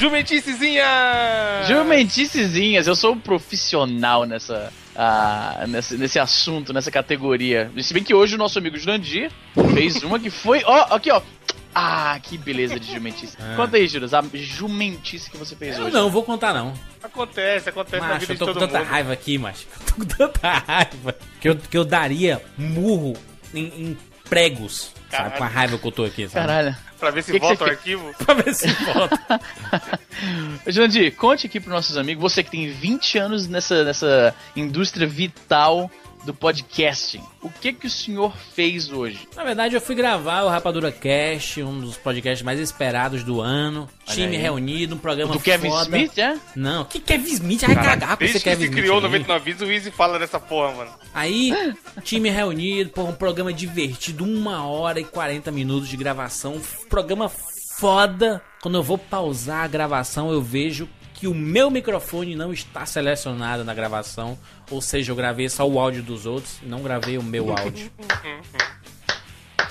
Jumenticezinha! Jumenticezinhas, eu sou um profissional nessa, ah, nesse, nesse assunto, nessa categoria. Se bem que hoje o nosso amigo Jurandir fez uma que foi. Ó, aqui, ó. Ah, que beleza de jumentice. Ah. Conta aí, Juras, a jumentice que você fez Eu hoje. não, vou contar não. Acontece, acontece na Macho, vida eu de tô com tanta mundo. raiva aqui, macho. Eu tô com tanta raiva que eu, que eu daria murro em, em pregos. Sabe? Caralho. Com a raiva que eu tô aqui, sabe? Caralho. Pra ver se Que que volta o você arquivo. Pra ver se volta. Jurandir, conte aqui pros nossos amigos, você que tem 20 anos nessa, nessa indústria vital do podcasting. O que que o senhor fez hoje? Na verdade, eu fui gravar o Rapadura Cast, um dos podcasts mais esperados do ano. Olha Time aí. reunido, um programa Do Kevin foda. Smith, é? Não, que Kevin Smith? Vai cagar com esse Kevin se Smith. criou aí. 99 Vidas, o Easy fala dessa porra, mano. Aí, time reunido, pô, um programa divertido, uma hora e 40 minutos de gravação, programa foda. Quando eu vou pausar a gravação, eu vejo que o meu microfone não está selecionado na gravação, ou seja, eu gravei só o áudio dos outros, não gravei o meu áudio.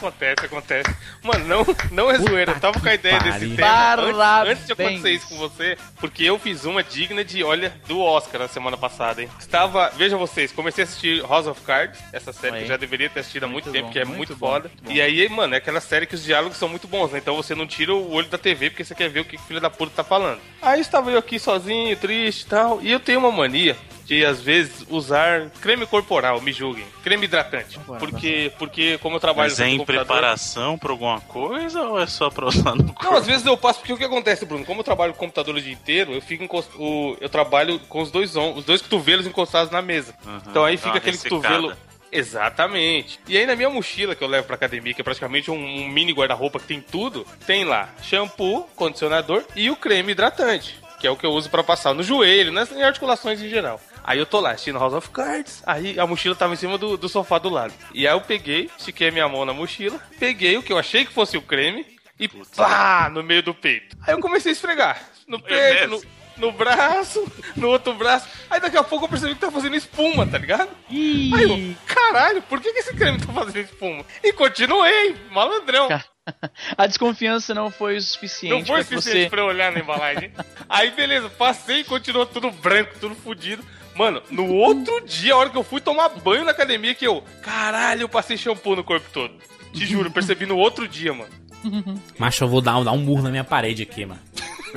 Acontece, acontece. Mano, não, não é Puta zoeira. Eu tava com a ideia pariu. desse tema antes, Parabéns. antes de acontecer isso com você, porque eu fiz uma digna de, olha, do Oscar na semana passada, hein? Estava, veja vocês, comecei a assistir House of Cards, essa série que eu já deveria ter assistido há muito, Muito tempo, bom, que é muito muito, bom, foda. muito bom. E aí, mano, é aquela série que os diálogos são muito bons, né? Então você não tira o olho da TV porque você quer ver o que o filho da puta tá falando. Aí estava eu aqui sozinho, triste e tal, e eu tenho uma mania de às vezes usar creme corporal, me julguem, creme hidratante, Agora, porque porque como eu trabalho Mas é em preparação pra alguma coisa ou é só pra usar no Não, corpo? às vezes eu passo, porque o que acontece, Bruno? Como eu trabalho com computador o dia inteiro, eu fico encost... o... eu trabalho com os dois on... os dois cotovelos encostados na mesa. Aham, Então aí fica aquele ressecada. cotovelo. Exatamente. E aí na minha mochila que eu levo pra academia, que é praticamente um, um mini guarda-roupa que tem tudo, tem lá shampoo, condicionador e o creme hidratante, que é o que eu uso pra passar no joelho, nas em articulações em geral. Aí eu tô lá assistindo House of Cards, aí a mochila tava em cima do, do sofá do lado. E aí eu peguei, estiquei a minha mão na mochila, peguei o que eu achei que fosse o creme e pá, no meio do peito. Aí eu comecei a esfregar no peito, no, no braço, no outro braço. Aí daqui a pouco eu percebi que tá fazendo espuma, tá ligado? Aí eu, caralho, por que, que esse creme tá fazendo espuma? E continuei, malandrão. A desconfiança não foi o suficiente Não foi que suficiente você... pra eu olhar na embalagem. Aí, beleza, passei e continuou tudo branco, tudo fudido. Mano, no outro dia, a hora que eu fui tomar banho na academia, que eu, caralho, eu passei shampoo no corpo todo. Te juro, eu percebi no outro dia, mano. Macho, eu vou dar, dar um murro na minha parede aqui, mano.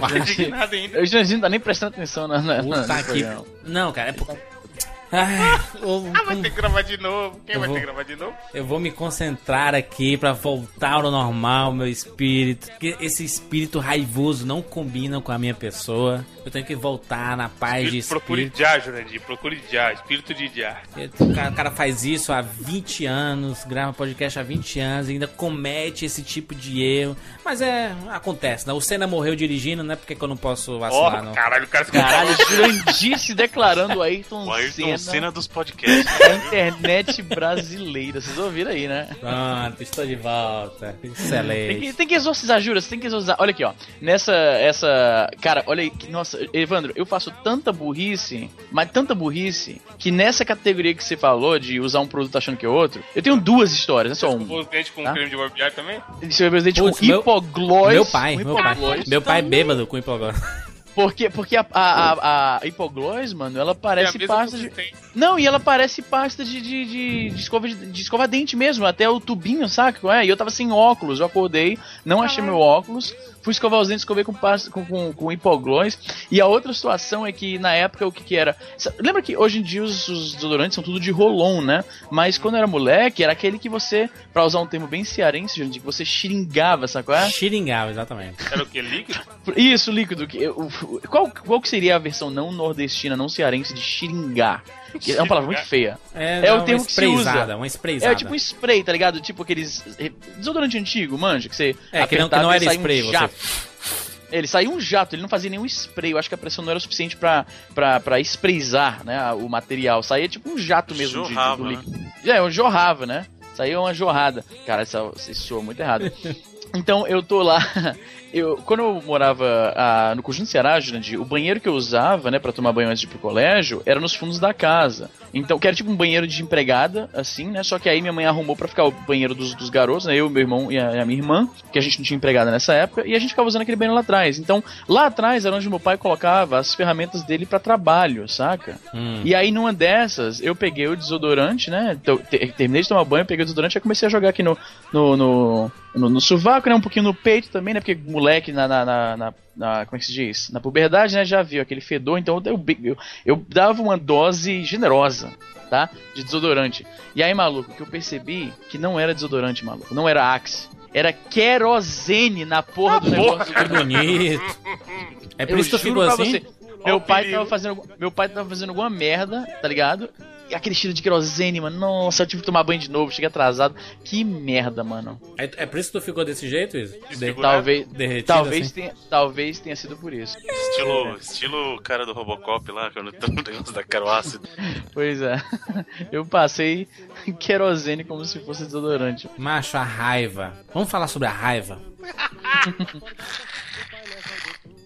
Ainda. Eu já não tá nem prestando atenção na, na, na. Não, cara, é porque... Ai, eu, Ah, vai ter que gravar de novo. Quem Eu vai vou- ter que gravar de novo? eu vou me concentrar aqui pra voltar ao normal, meu espírito. Porque esse espírito raivoso não combina com a minha pessoa. Eu tenho que voltar na paz de Procure espírito. Jah, Jurandir. Procure Jah, espírito de Jah. O cara, o cara faz isso há 20 anos, grava podcast há 20 anos, e ainda comete esse tipo de erro. Mas é, acontece, né? O Senna morreu dirigindo, não é porque que eu não posso vacilar, não. caralho, o cara se Caralho, Jurandir se declarando Ayrton, O Ayrton Senna Senna dos podcasts. da internet brasileira. Vocês ouviram aí, né? Pronto, estou de volta. Tem que, Excelente. tem que exorcizar, jura, você tem que exorcizar. Olha aqui, ó. Nessa, essa... Cara, olha aí, nossa, Evandro, eu faço tanta burrice, mas tanta burrice, que nessa categoria que você falou, de usar um produto achando que é outro, eu tenho duas histórias, não é só uma. os dentes com Tá? creme de barbear também? Seu presidente com Putz, meu- hipoglós. Meu pai, com meu pai. Meu pai bêbado com hipoglós. Porque, porque a, a, a, a hipoglós, mano, ela É a parece mesma pasta de... Não, e ela parece pasta de, de, de, de escova, de, de escova dente mesmo, até o tubinho, saca? É? E eu tava sem óculos, eu acordei, não achei meu óculos, fui escovar os dentes, escovei com, pasta, com, com, com hipoglós. E a outra situação é que na época o que, que era. Lembra que hoje em dia os, os desodorantes são tudo de rolon, né? Mas quando eu era moleque, era aquele que você, pra usar um termo bem cearense, gente, que você xiringava, qual é? Xiringava, exatamente. Era o que? Líquido? Isso, líquido. que- o- Qual, qual que seria a versão não nordestina, não cearense de xiringar? Que É uma palavra muito feia. É, É o uma termo que se usa. sprayzada, uma sprayzada. É tipo um spray, tá ligado? Tipo aqueles. Desodorante antigo, manja, que você. É, que não, que apertava não e era saía spray, um você... jato. Ele saiu um jato, ele não fazia nenhum spray. Eu acho que a pressão não era o suficiente pra, pra, pra sprayzar né, o material. Saía tipo um jato mesmo de- Jorrava, do né? líquido. É, um jorrava, né? Saía uma jorrada. Cara, isso, isso soa muito errado. Então eu tô lá eu, quando eu morava ah, no Conjunto Ceará, Jurandir, o banheiro que eu usava, né, pra tomar banho antes de ir pro colégio, era nos fundos da casa. Então, que era tipo um banheiro de empregada, assim, né? Só que aí minha mãe arrumou pra ficar o banheiro dos, dos garotos, né? Eu, meu irmão e a, a minha irmã, que a gente não tinha empregada nessa época, e a gente ficava usando aquele banheiro lá atrás. Então, lá atrás era onde meu pai colocava as ferramentas dele pra trabalho, saca? Hum. E aí, numa dessas, eu peguei o desodorante, né? Te- terminei de tomar banho, peguei o desodorante e comecei a jogar aqui no, no, no, no, no sovaco, né? Um pouquinho no peito também, né? Porque moleque na, na, na, na- na- como é que se diz? Na puberdade, né? Já viu aquele fedor, então eu, eu, eu dava uma dose generosa, tá? De desodorante. E aí, maluco, que eu percebi que não era desodorante, maluco. Não era Axe. Era querosene na porra do negócio. Que bonito. É por Eu isso que ficou pra assim? você, meu pai tava fazendo, meu pai tava fazendo alguma merda, tá ligado? E aquele cheiro de querosene, mano. Nossa, eu tive que tomar banho de novo, cheguei atrasado. Que merda, mano. É, é por isso que tu ficou desse jeito, Isa? De, Desfigurado. Talvez, derretido talvez assim? tenha, talvez tenha sido por isso. Estilo, estilo o cara do Robocop lá, quando tá no negócio da caro ácido. Pois é. Eu passei querosene como se fosse desodorante. Macho, a raiva. Vamos falar sobre a raiva?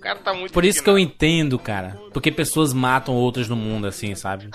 O cara tá muito Por isso que eu entendo, cara. Porque pessoas matam outras no mundo, assim, sabe?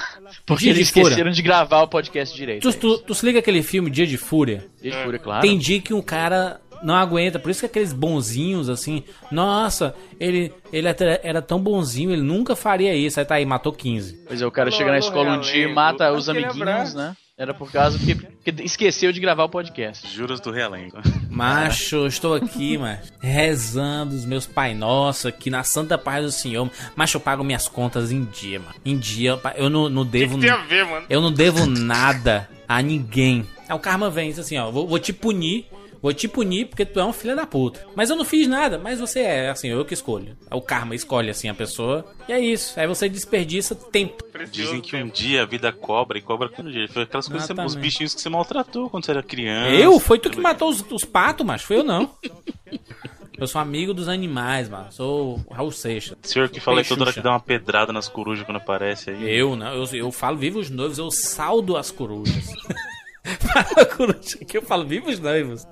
Porque Dia eles de fúria. esqueceram de gravar o podcast direito. Tu, tu, tu se liga aquele filme Dia de Fúria? Dia de fúria, claro. Tem dia que um cara não aguenta. Por isso que aqueles bonzinhos, assim, nossa, ele, ele até era tão bonzinho, ele nunca faria isso. Aí tá aí, matou 15. Pois é, o cara chega na escola um dia e mata os Aquele amiguinhos, né? Era por causa que, que esqueceu de gravar o podcast. Juras do Realengo. Macho, eu estou aqui, mas rezando os meus Pai Nosso aqui na Santa Paz do Senhor. Macho, eu pago minhas contas em dia, mano. Em dia, eu não, não O que devo. que tem a ver, mano? Eu não devo nada a ninguém. Aí o karma vem, diz assim, ó, vou, vou te punir, vou te punir porque tu é um filho da puta. Mas eu não fiz nada, mas você é, assim, eu que escolho. O karma escolhe, assim, a pessoa. E é isso. Aí você desperdiça tempo. Precioso Dizem que um dia a vida cobra e cobra quando dia. Foi aquelas coisas, que você- os bichinhos que você maltratou quando você era criança. Eu? Foi tu que matou os, os patos, mas foi eu não. Eu sou amigo dos animais, mano. Sou o Raul Seixas. O senhor que fala aí toda hora que dá uma pedrada nas corujas quando aparece aí. Eu, não. Eu, eu falo vivos noivos, eu saldo as corujas. Que eu falo vivos noivos.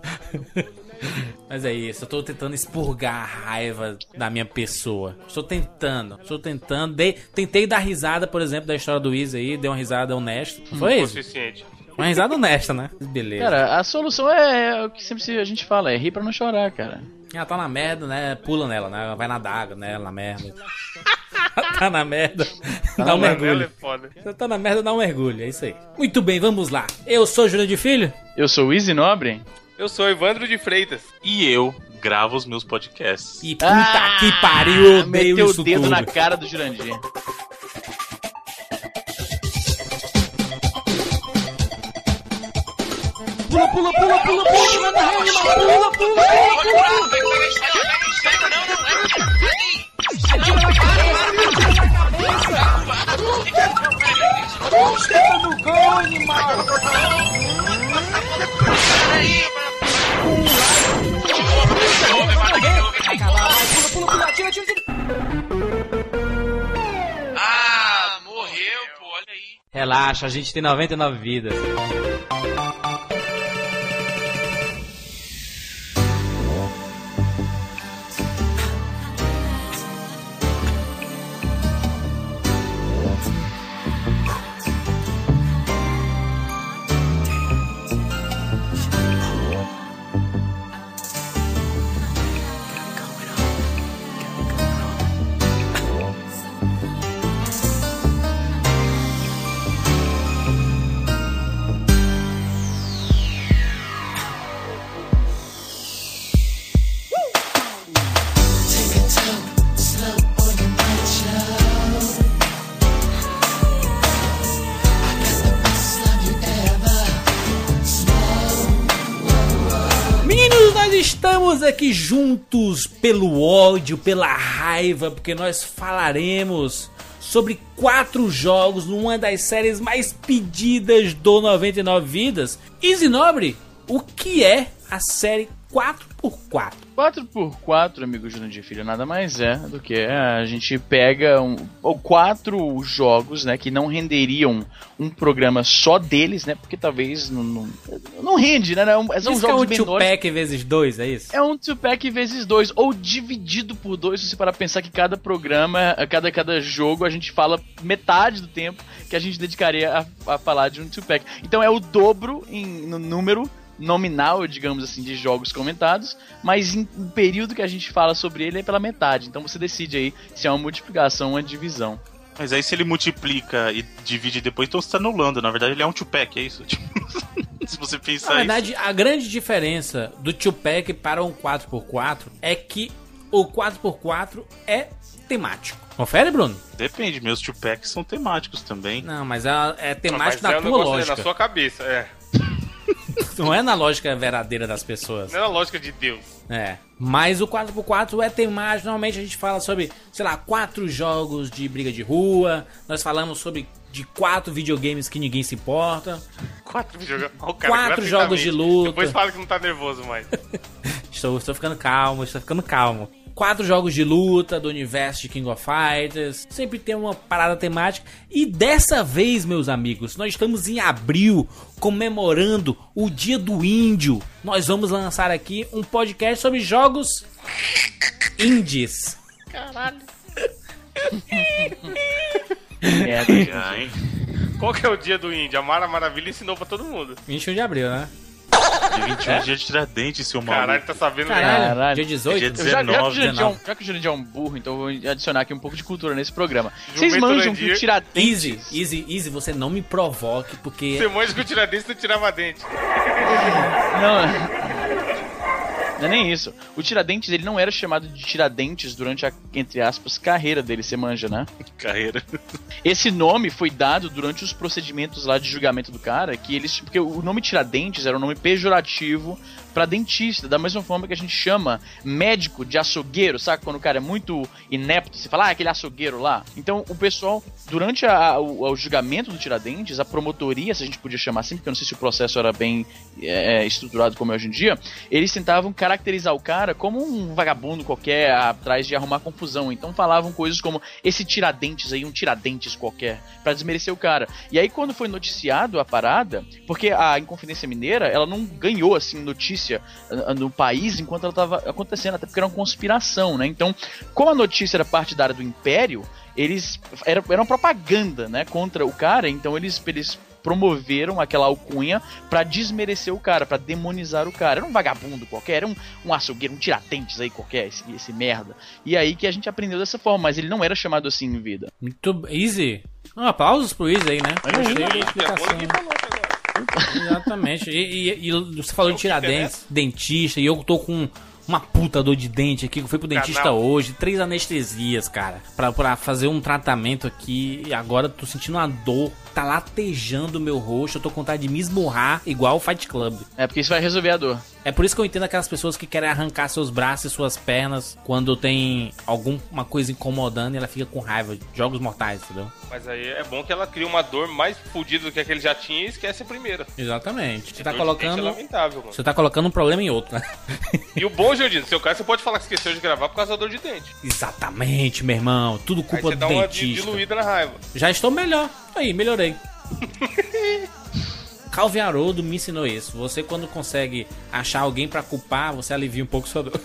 Mas é isso, eu tô tentando expurgar a raiva da minha pessoa. Estou tentando, estou tentando. Dei, tentei dar risada, por exemplo, da história do Isa aí, dei uma risada honesta. Não foi O isso? suficiente. Uma risada honesta, né? Beleza. Cara, a solução é, é o que sempre a gente fala, é rir pra não chorar, cara. Ela tá na merda, né? Pula nela, né? Vai nadar água nela, na merda. Tá na merda. dá um é mergulho. Você tá na merda, dá um mergulho. É isso aí. Muito bem, vamos lá. Eu sou Júlio de Filho. Eu sou o Easy Nobre. Eu sou Evandro de Freitas. E eu gravo os meus podcasts. E puta que pariu, eu odeio Meteu isso o dedo tudo. na cara do Jurandir. Pula, pula, pula, pula, pula, manda rei, mano, pula, pula, pula, pula. Ah, morreu, pô, olha aí. Relaxa, a gente tem 99 vidas. Estamos aqui juntos pelo ódio, pela raiva, porque nós falaremos sobre quatro jogos numa das séries mais pedidas do 99 Vidas. Easy Nobre, o que é a série 4x4? 4x4, amigo Jurandir Filho, nada mais é do que a gente pega um, ou quatro jogos, né, que não renderiam um programa só deles, né, porque talvez não, não, não rende, né, não, são Isso jogos que é um menores. 2-pack vezes 2, é isso? É um two-pack vezes dois, ou dividido por dois, se você para pensar que cada programa, cada, cada jogo, a gente fala metade do tempo que a gente dedicaria a, a falar de um two-pack. Então é o dobro em, no número nominal, digamos assim, de jogos comentados, mas em, em período que a gente fala sobre ele é pela metade. Então você decide aí se é uma multiplicação ou uma divisão. Mas aí se ele multiplica e divide depois, então você tá anulando. Na verdade, ele é um two-pack, é isso? Tipo, se você pensar Na verdade, a grande diferença do 2-pack para um 4x4 é que o 4x4 é temático. Confere, Bruno? isso. Depende, meus two-packs são temáticos também. Não, mas é, é Mas temático é na um tua lógica. na sua cabeça, é. Não é na lógica verdadeira das pessoas. Não é a lógica de Deus. É. Mas o 4x4 é temático. Normalmente a gente fala sobre, sei lá, quatro jogos de briga de rua. Nós falamos sobre de quatro videogames que ninguém se importa. Quatro videogames. Ó, o Quatro jogos de luta. Depois fala que não tá nervoso mais. Estou, estou ficando calmo, estou ficando calmo. Quatro jogos de luta do universo de King of Fighters. Sempre tem uma parada temática. E dessa vez, meus amigos, nós estamos em abril comemorando o Dia do Índio. Nós vamos lançar aqui um podcast sobre jogos indies. É, Já, hein? Qual que é o dia do índio? A Mara Maravilha ensinou pra todo mundo. 21 de abril, né? Dia 21 é dia de Tiradentes, seu maluco. Caralho, tá sabendo Caralho, Caralho. dia 18? Dia Eu já, já, que o 19, Jurandir é um, 19. já que o Jurandir é um burro, então eu vou adicionar aqui um pouco de cultura nesse programa. Vocês manjam que o Tiradentes... Easy, easy, easy, você não me provoque, porque Você manja que o Tiradentes não tirava dente. Não, não é nem isso. O Tiradentes, ele não era chamado de Tiradentes durante a, entre aspas, carreira dele, você manja, né? Carreira. Esse nome foi dado durante os procedimentos lá de julgamento do cara, que eles. Porque o nome Tiradentes era um nome pejorativo pra dentista, da mesma forma que a gente chama médico de açougueiro, sabe? Quando o cara é muito inepto, você fala, ah, aquele açougueiro lá. Então, o pessoal, durante a- o, o julgamento do Tiradentes, a promotoria, se a gente podia chamar assim, porque eu não sei se o processo era bem é, estruturado como é hoje em dia, eles tentavam caracterizar o cara como um vagabundo qualquer atrás de arrumar confusão. Então falavam coisas como esse Tiradentes aí, um Tiradentes qualquer, pra desmerecer o cara. E aí quando foi noticiado a parada, porque a Inconfidência Mineira, ela não ganhou assim notícia ah, no país enquanto ela tava acontecendo, até porque era uma conspiração, né? Então, como a notícia era área do Império, eles era, era uma propaganda, né, contra o cara, então eles eles promoveram aquela alcunha pra desmerecer o cara, pra demonizar o cara. Era um vagabundo qualquer, era um, um açougueiro, um tiradentes aí qualquer, esse, esse merda. E aí que a gente aprendeu dessa forma, mas ele não era chamado assim em vida. muito easy. Ah, aplausos pro Easy aí, né? Índio, é explicação. Exatamente. E, e- e você falou de Tiradentes, dentista, e eu tô com uma puta dor de dente aqui, que eu fui pro dentista Canal. hoje, três anestesias, cara, pra, pra fazer um tratamento aqui, e agora eu tô sentindo uma dor, tá latejando o meu rosto, eu tô com vontade de me esmurrar, igual o Fight Club. É porque isso vai resolver a dor. É por isso que eu entendo aquelas pessoas que querem arrancar seus braços e suas pernas quando tem alguma coisa incomodando e ela fica com raiva. Jogos mortais, entendeu? Mas aí é bom que ela cria uma dor mais fodida do que a que ele já tinha e esquece a primeira. Exatamente. Você tá Dor de dente É colocando. lamentável, mano. Você tá colocando um problema em outro, né? E o bom, Jordino, no seu caso, você pode falar que esqueceu de gravar por causa da dor de dente. Exatamente, meu irmão. Tudo Aí culpa você do dá uma diluída na raiva. Já estou melhor. Aí, melhorei. Calvin Haroldo me ensinou isso. Você quando consegue achar alguém pra culpar, você alivia um pouco sua dor.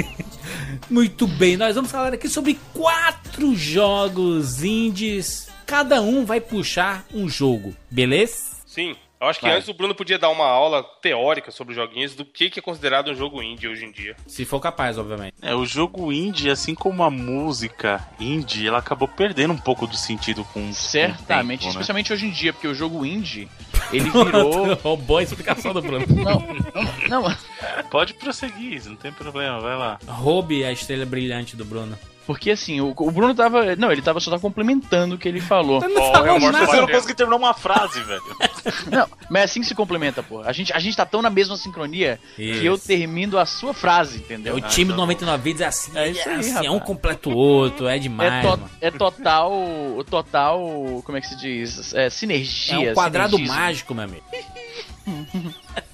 Muito bem, nós vamos falar aqui sobre quatro jogos indies. Cada um vai puxar um jogo, beleza? Sim. Eu acho que Vai. antes o Bruno podia dar uma aula teórica sobre joguinhos do que que é considerado um jogo indie hoje em dia. Se for capaz, obviamente. É, o jogo indie, assim como a música indie, ela acabou perdendo um pouco do sentido com com o Certamente, tempo, né? especialmente hoje em dia, porque o jogo indie, ele virou. Roubou a explicação do Bruno. não, não, não, Pode prosseguir, não tem problema, vai lá. Roube a estrela brilhante do Bruno. porque assim, o, o Bruno tava. Não, ele tava só tava complementando o que ele falou. Ó, é o Mortal Você não Kombat. conseguiu terminar uma frase, velho. Não, mas é assim que se complementa, pô. A gente, a gente tá tão na mesma sincronia Isso. que eu termino a sua frase, entendeu? O time do 99 Vidas é assim, É é, isso aí, assim, é um completa o outro, é demais, É, to- mano. é total. Total. Como é que se diz? É, sinergia. É um quadrado sinergismo. mágico, meu amigo.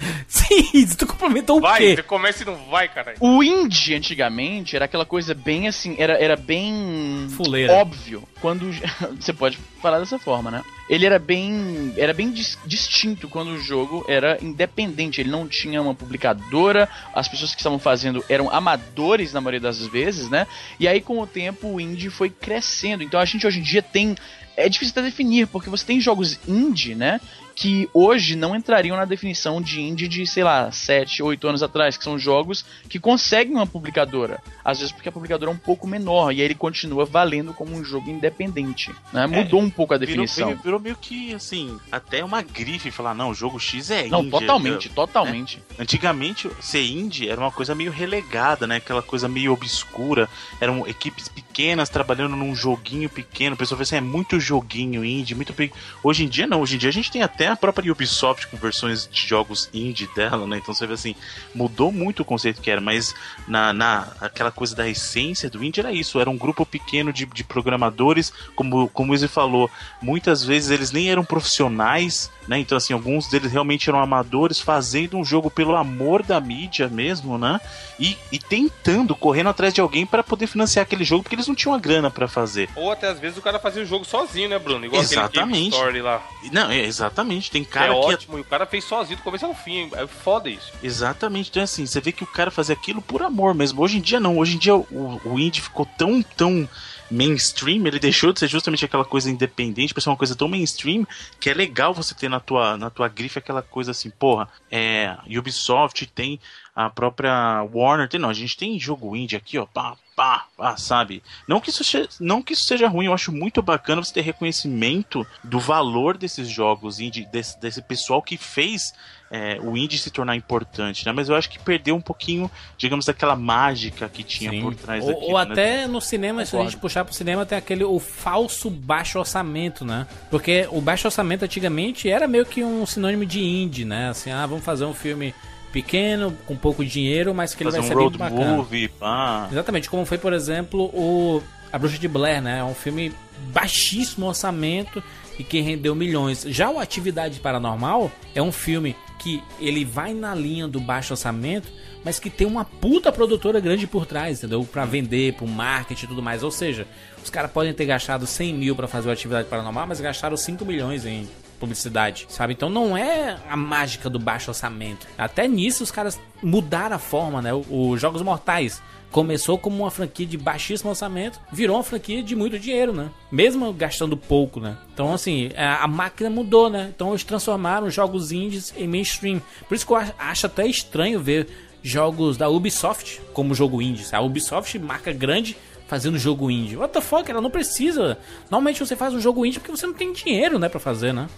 Sim? Tu complementou o Vai, quê? você começa e não vai, caralho. O indie, antigamente, era aquela coisa bem assim, era, era bem Fuleira. óbvio. Quando. Você pode falar dessa forma, né? Ele era bem. Era bem dis- distinto quando o jogo era independente. Ele não tinha uma publicadora, as pessoas que estavam fazendo eram amadores na maioria das vezes, né? E aí, com o tempo, o indie foi crescendo. Então a gente hoje em dia tem. É difícil até definir, porque você tem jogos indie, né? Que hoje não entrariam na definição de indie de, sei lá, 7, 8 anos atrás, que são jogos que conseguem uma publicadora. Às vezes porque a publicadora é um pouco menor, e aí ele continua valendo como um jogo independente. Né? Mudou um pouco a definição. virou, virou meio que, assim, até uma grife falar, não, o jogo X é Não, indie. totalmente, totalmente. Antigamente, ser indie era uma coisa meio relegada, né? Aquela coisa meio obscura. Eram equipes pequenas trabalhando num joguinho pequeno. O pessoal vê assim, é muito joguinho indie, muito pe... Hoje em dia não, hoje em dia a gente tem até a própria Ubisoft com versões de jogos indie dela, né? Então você vê assim, mudou muito o conceito que era, mas na, na aquela coisa da essência do indie era isso, era um grupo pequeno de, de programadores, como, como o Izzy falou, muitas vezes eles nem eram profissionais, né? Então, assim, alguns deles realmente eram amadores fazendo um jogo pelo amor da mídia mesmo, né? E, e tentando, correndo atrás de alguém para poder financiar aquele jogo, porque eles não tinham a grana para fazer. Ou até às vezes o cara fazia o jogo sozinho, né, Bruno? Igual Exatamente. Story lá. Não, é, exatamente, tem Que cara é que ótimo, e o cara fez sozinho do começo ao fim. É foda isso. Exatamente, então assim, você vê que o cara fazia aquilo por amor mesmo. Hoje em dia não, hoje em dia o, o indie ficou tão, tão mainstream, ele deixou de ser justamente aquela coisa independente, pra ser uma coisa tão mainstream que é legal você ter na tua, na tua grife aquela coisa assim, porra, é, Ubisoft tem a própria Warner, tem não, a gente tem jogo indie aqui, ó, pá, pá, pá, sabe? Não que isso seja, não que isso seja ruim, eu acho muito bacana você ter reconhecimento do valor desses jogos indie, desse, desse pessoal que fez é, o indie se tornar importante, né? Mas eu acho que perdeu um pouquinho, digamos, daquela mágica que tinha Sim. por trás ou, daquilo, ou né? até no cinema, se a Concordo. gente puxar pro cinema, tem aquele o falso baixo orçamento, né? Porque o baixo orçamento antigamente era meio que um sinônimo de indie, né? Assim, ah, vamos fazer um filme pequeno, com pouco dinheiro, mas que ele fazer vai um ser bem road bacana. movie, pá. Exatamente, como foi, por exemplo, o A Bruxa de Blair, né? É um filme baixíssimo orçamento e que rendeu milhões. Já o Atividade Paranormal é um filme que ele vai na linha do baixo orçamento, mas que tem uma puta produtora grande por trás, entendeu? Pra vender, pro marketing e tudo mais. Ou seja, os caras podem ter gastado 100 mil pra fazer o Atividade Paranormal, mas gastaram 5 milhões em publicidade, sabe? Então não é a mágica do baixo orçamento. Até nisso os caras mudaram a forma, né? Os Jogos Mortais começou como uma franquia de baixíssimo orçamento, virou uma franquia de muito dinheiro, né? Mesmo gastando pouco, né? Então, assim, a, a máquina mudou, né? Então eles transformaram os jogos indies em mainstream. Por isso que eu ach- acho até estranho ver jogos da Ubisoft como jogo indie. A Ubisoft, marca grande, fazendo jogo indie. What the fuck? Ela não precisa. Normalmente você faz um jogo indie porque você não tem dinheiro, né, pra fazer, né?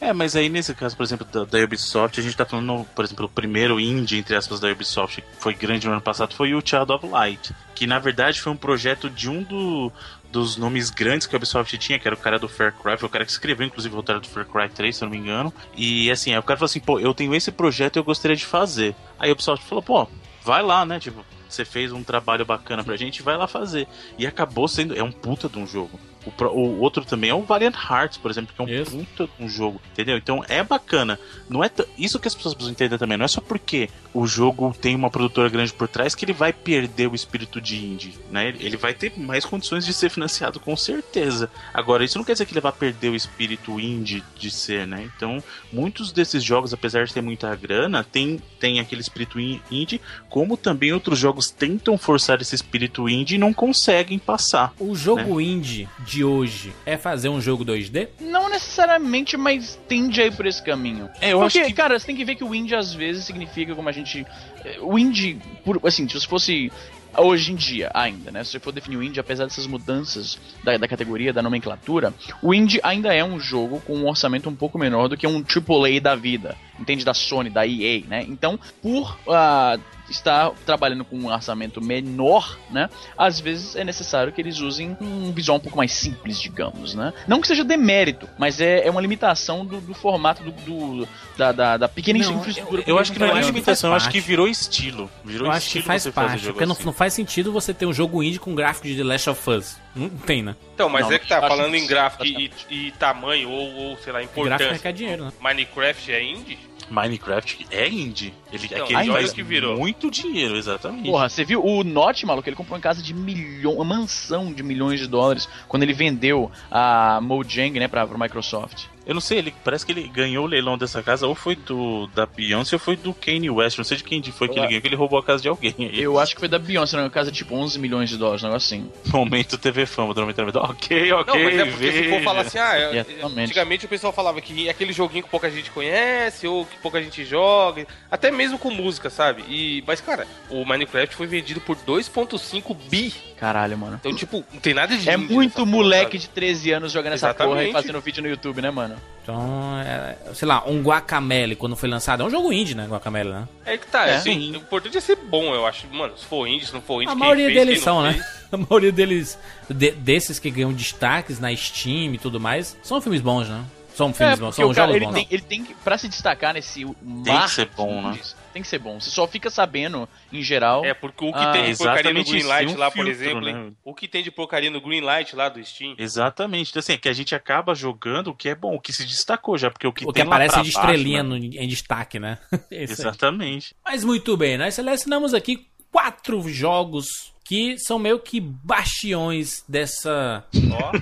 É, mas aí nesse caso, por exemplo, da, da Ubisoft, a gente tá falando, por exemplo, o primeiro indie, entre aspas, da Ubisoft, que foi grande no ano passado, foi o Child of Light. Que na verdade foi um projeto de um do- dos nomes grandes que a Ubisoft tinha, que era o cara do Far Cry, foi o cara que escreveu, inclusive, o roteiro do Far Cry 3, se eu não me engano. E assim, aí o cara falou assim, pô, eu tenho esse projeto e eu gostaria de fazer. Aí a Ubisoft falou, pô, vai lá, né? Tipo, você fez um trabalho bacana pra gente, vai lá fazer. E acabou sendo. É um puta de um jogo. O, o outro também é o Valiant Hearts, por exemplo, que é um Isso. puta um jogo, entendeu? Então é bacana. Não é isso que as pessoas precisam entender também. Não é só porque o jogo tem uma produtora grande por trás que ele vai perder o espírito de indie, né? Ele- vai ter mais condições de ser financiado com certeza. Agora isso não quer dizer que ele vai perder o espírito indie de ser, né? Então muitos desses jogos, apesar de ter muita grana, tem tem aquele espírito in- indie, como também outros jogos tentam forçar esse espírito indie e não conseguem passar. O jogo indie de hoje é fazer um jogo 2D? Não necessariamente, mas tende a ir por esse caminho. É, eu Porque, acho que cara, você tem que ver que o indie às vezes significa como a gente. eh, O indie, por, assim, se você fosse. Hoje em dia, ainda, né? Se você for definir o indie, apesar dessas mudanças da, da categoria, da nomenclatura, o indie ainda é um jogo com um orçamento um pouco menor do que um AAA da vida. Entende? Da Sony, da EA, né? Então, por ah, estar trabalhando com um orçamento menor, né? Às vezes é necessário que eles usem um visual um pouco mais simples, digamos, né? Não que seja demérito, mas é, é uma limitação do, do formato do, do- da, da, da pequena Não, infraestrutura. eu acho que não é Eu nem acho que limitação, eu acho que virou estilo. Virou Eu acho que estilo faz parte, porque não, assim. não faz sentido você ter um jogo indie com gráfico de The Last of Us. Não tem, né? Então, mas Não, é que tá falando que- em gráfico e, e tamanho, ou, ou sei lá, E gráfico importância. requer dinheiro, né? Minecraft é indie? Minecraft é indie. Ele, Não, aquele faz que virou. muito dinheiro, exatamente. Porra, você viu o Notch, maluco? Ele comprou em casa de milhão, uma mansão de milhões de dólares quando ele vendeu a Mojang, né, pra, pra Microsoft. Eu não sei, ele parece que ele ganhou o leilão dessa casa, ou foi do da Beyoncé ou foi do Kanye West. Não sei de quem foi que ele ganhou, que ele roubou a casa de alguém. aí. Eu acho que foi da Beyoncé, né? Casa de tipo 11 milhões de dólares, um negócio assim. Momento TV Fama do 99. Ok, ok. Não, mas é porque se for falar assim, ah, é- antigamente o pessoal falava que aquele joguinho que pouca gente conhece, ou que pouca gente joga, até mesmo com música, sabe? E, mas, cara, o Minecraft foi vendido por 2.5 bi. Caralho, mano. Então, tipo, não tem nada de É muito porra, moleque sabe? de 13 anos jogando essa porra e Exatamente. fazendo vídeo no YouTube, né, mano? Então, é, sei lá, um Guacamele quando foi lançado. É um jogo indie, né? Guacamele, né? É que tá, É. assim, o importante é ser bom, eu acho. Mano, se for indie, se não for indie, A quem maioria fez, deles quem são, né? fez. A maioria deles, de- desses que ganham destaques na Steam e tudo mais, são filmes bons, né? São filmes É, são cara, jogos ele bons. tem, ele tem que, pra se destacar nesse mar ser bom, né? Tem que ser bom. Você só fica sabendo, em geral. É, porque o que Ah, tem de porcaria no Greenlight tem um lá, por filtro, exemplo, né? hein? o que tem de porcaria no Greenlight lá do Steam. Exatamente. Então, assim, é que a gente acaba jogando o que é bom, o que se destacou já, porque o que O que tem lá aparece de baixo, estrelinha né? no- em destaque, né? Aí. Exatamente. Mas muito bem, nós selecionamos aqui quatro jogos que são meio que bastiões dessa. Ó,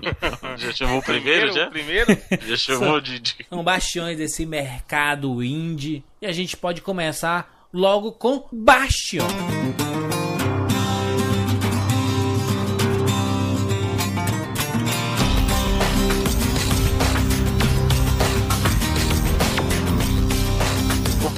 Já chamou o primeiro, já? primeiro? Já chamou de... de... São bastiões desse mercado indie. E a gente pode começar logo com Bastion.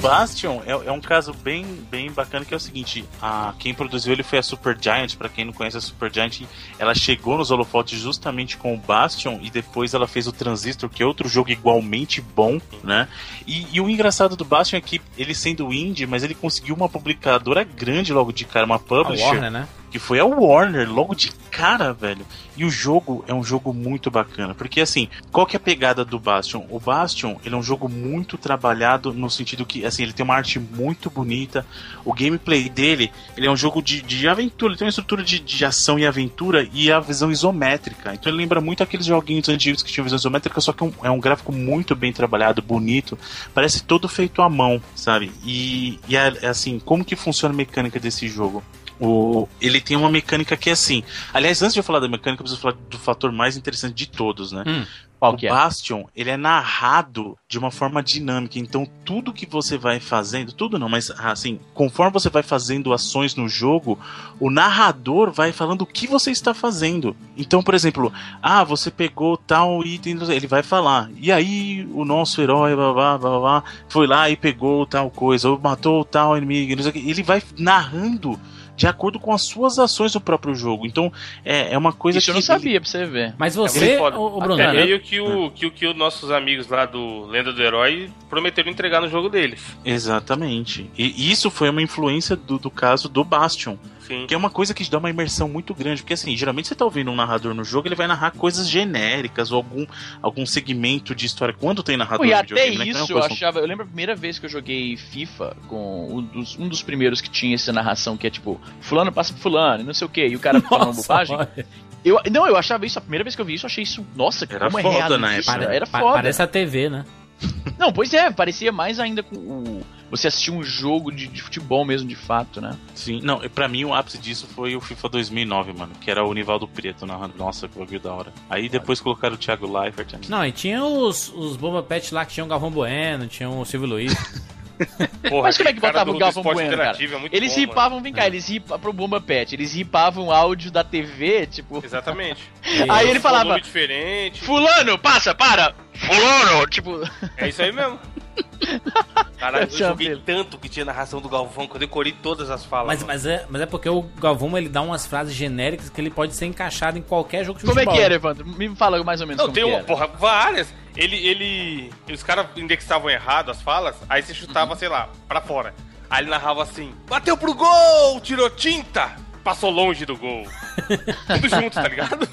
Bastion é, é um caso bem, bem bacana que é o seguinte, a, quem produziu ele foi a Supergiant, pra quem não conhece a Supergiant, ela chegou nos holofotes justamente com o Bastion e depois ela fez o Transistor, que é outro jogo igualmente bom, né? E, e o engraçado do Bastion é que ele sendo indie, mas ele conseguiu uma publicadora grande logo de cara, uma A publisher, Warner, né? Que foi a Warner logo de cara, velho. E o jogo é um jogo muito bacana, porque assim, qual que é a pegada do Bastion? O Bastion, ele é um jogo muito trabalhado no sentido que, assim, ele tem uma arte muito bonita, o gameplay dele, ele é um jogo de, de aventura, ele tem uma estrutura de, de ação e aventura e a visão isométrica. Então ele lembra muito aqueles joguinhos antigos que tinham visão isométrica, só que é um, é um gráfico muito bem trabalhado, bonito, parece todo feito à mão, sabe? E, e é, é assim, como que funciona a mecânica desse jogo? O, ele tem uma mecânica que é assim. Aliás, antes de eu falar da mecânica, eu preciso falar do fator mais interessante de todos, né? Hum, Qual o é? Bastion, ele é narrado de uma forma dinâmica. Então, tudo que você vai fazendo, tudo não, mas assim, conforme você vai fazendo ações no jogo, o narrador vai falando o que você está fazendo. Então, por exemplo, ah, você pegou tal item, ele vai falar. E aí, o nosso herói, blá, blá, blá, blá, foi lá e pegou tal coisa, ou matou tal inimigo, não sei o quê. ele vai narrando de acordo com as suas ações no próprio jogo. Então, é, é uma coisa Isso que eu não sabia, pra você ver. Mas É você, foda. ô, ô, Bruno, É né? meio que o, que, o que os nossos amigos lá do Lenda do Herói prometeram entregar no jogo deles. Exatamente. E isso foi uma influência do, do caso do Bastion. Sim. Que é uma coisa que te dá uma imersão muito grande. Porque assim, geralmente você tá ouvindo um narrador no jogo, ele vai narrar coisas genéricas ou algum, algum segmento de história. Quando tem narrador Pô, e no até videogame, né, é uma isso eu coisa- achava. Eu lembro a primeira vez que eu joguei FIFA com um dos, um dos primeiros que tinha essa narração que é tipo, fulano passa pro fulano, e não sei o que, e o cara falando Nossa, bobagem. olha, Eu, não, eu achava isso, a primeira vez que eu vi isso, eu achei isso, nossa, Era como é foda na realista, época, né? Era pa- foda. Parece a TV, né? Não, pois é, parecia mais ainda com o. Você assistir um jogo de, de futebol mesmo, de fato, né? Sim, não, e pra mim o ápice disso foi o FIFA 2009, mano. Que era o Nivaldo Preto narrando. Nossa, que bagulho da hora. Aí depois colocaram o Thiago Leifert. né? Não, e tinha os, os Boba Pet lá que tinham o Galvão Bueno, tinha o Silvio Luiz. Porra, Mas como é que botava o Galvão Bueno, cara? é muito Eles bom, ripavam, vem cá, eles ripavam pro Bomba Pet, eles ripavam áudio da TV, tipo. Exatamente. Aí ele falava. Fulano, passa, para! Fulano! Tipo. É isso aí mesmo. Caralho, eu é joguei tanto que tinha narração do Galvão que eu decorei todas as falas. Mas, mas, é, mas é porque o Galvão ele dá umas frases genéricas que ele pode ser encaixado em qualquer jogo de Como é futebol. que era, Evandro? Me fala mais ou menos Não, como tem que uma, era. porra, várias. Ele, ele. Os caras indexavam errado as falas, aí você chutava, sei lá, pra fora. Aí ele narrava assim: bateu pro gol, tirou tinta, passou longe do gol. Tudo junto, tá ligado?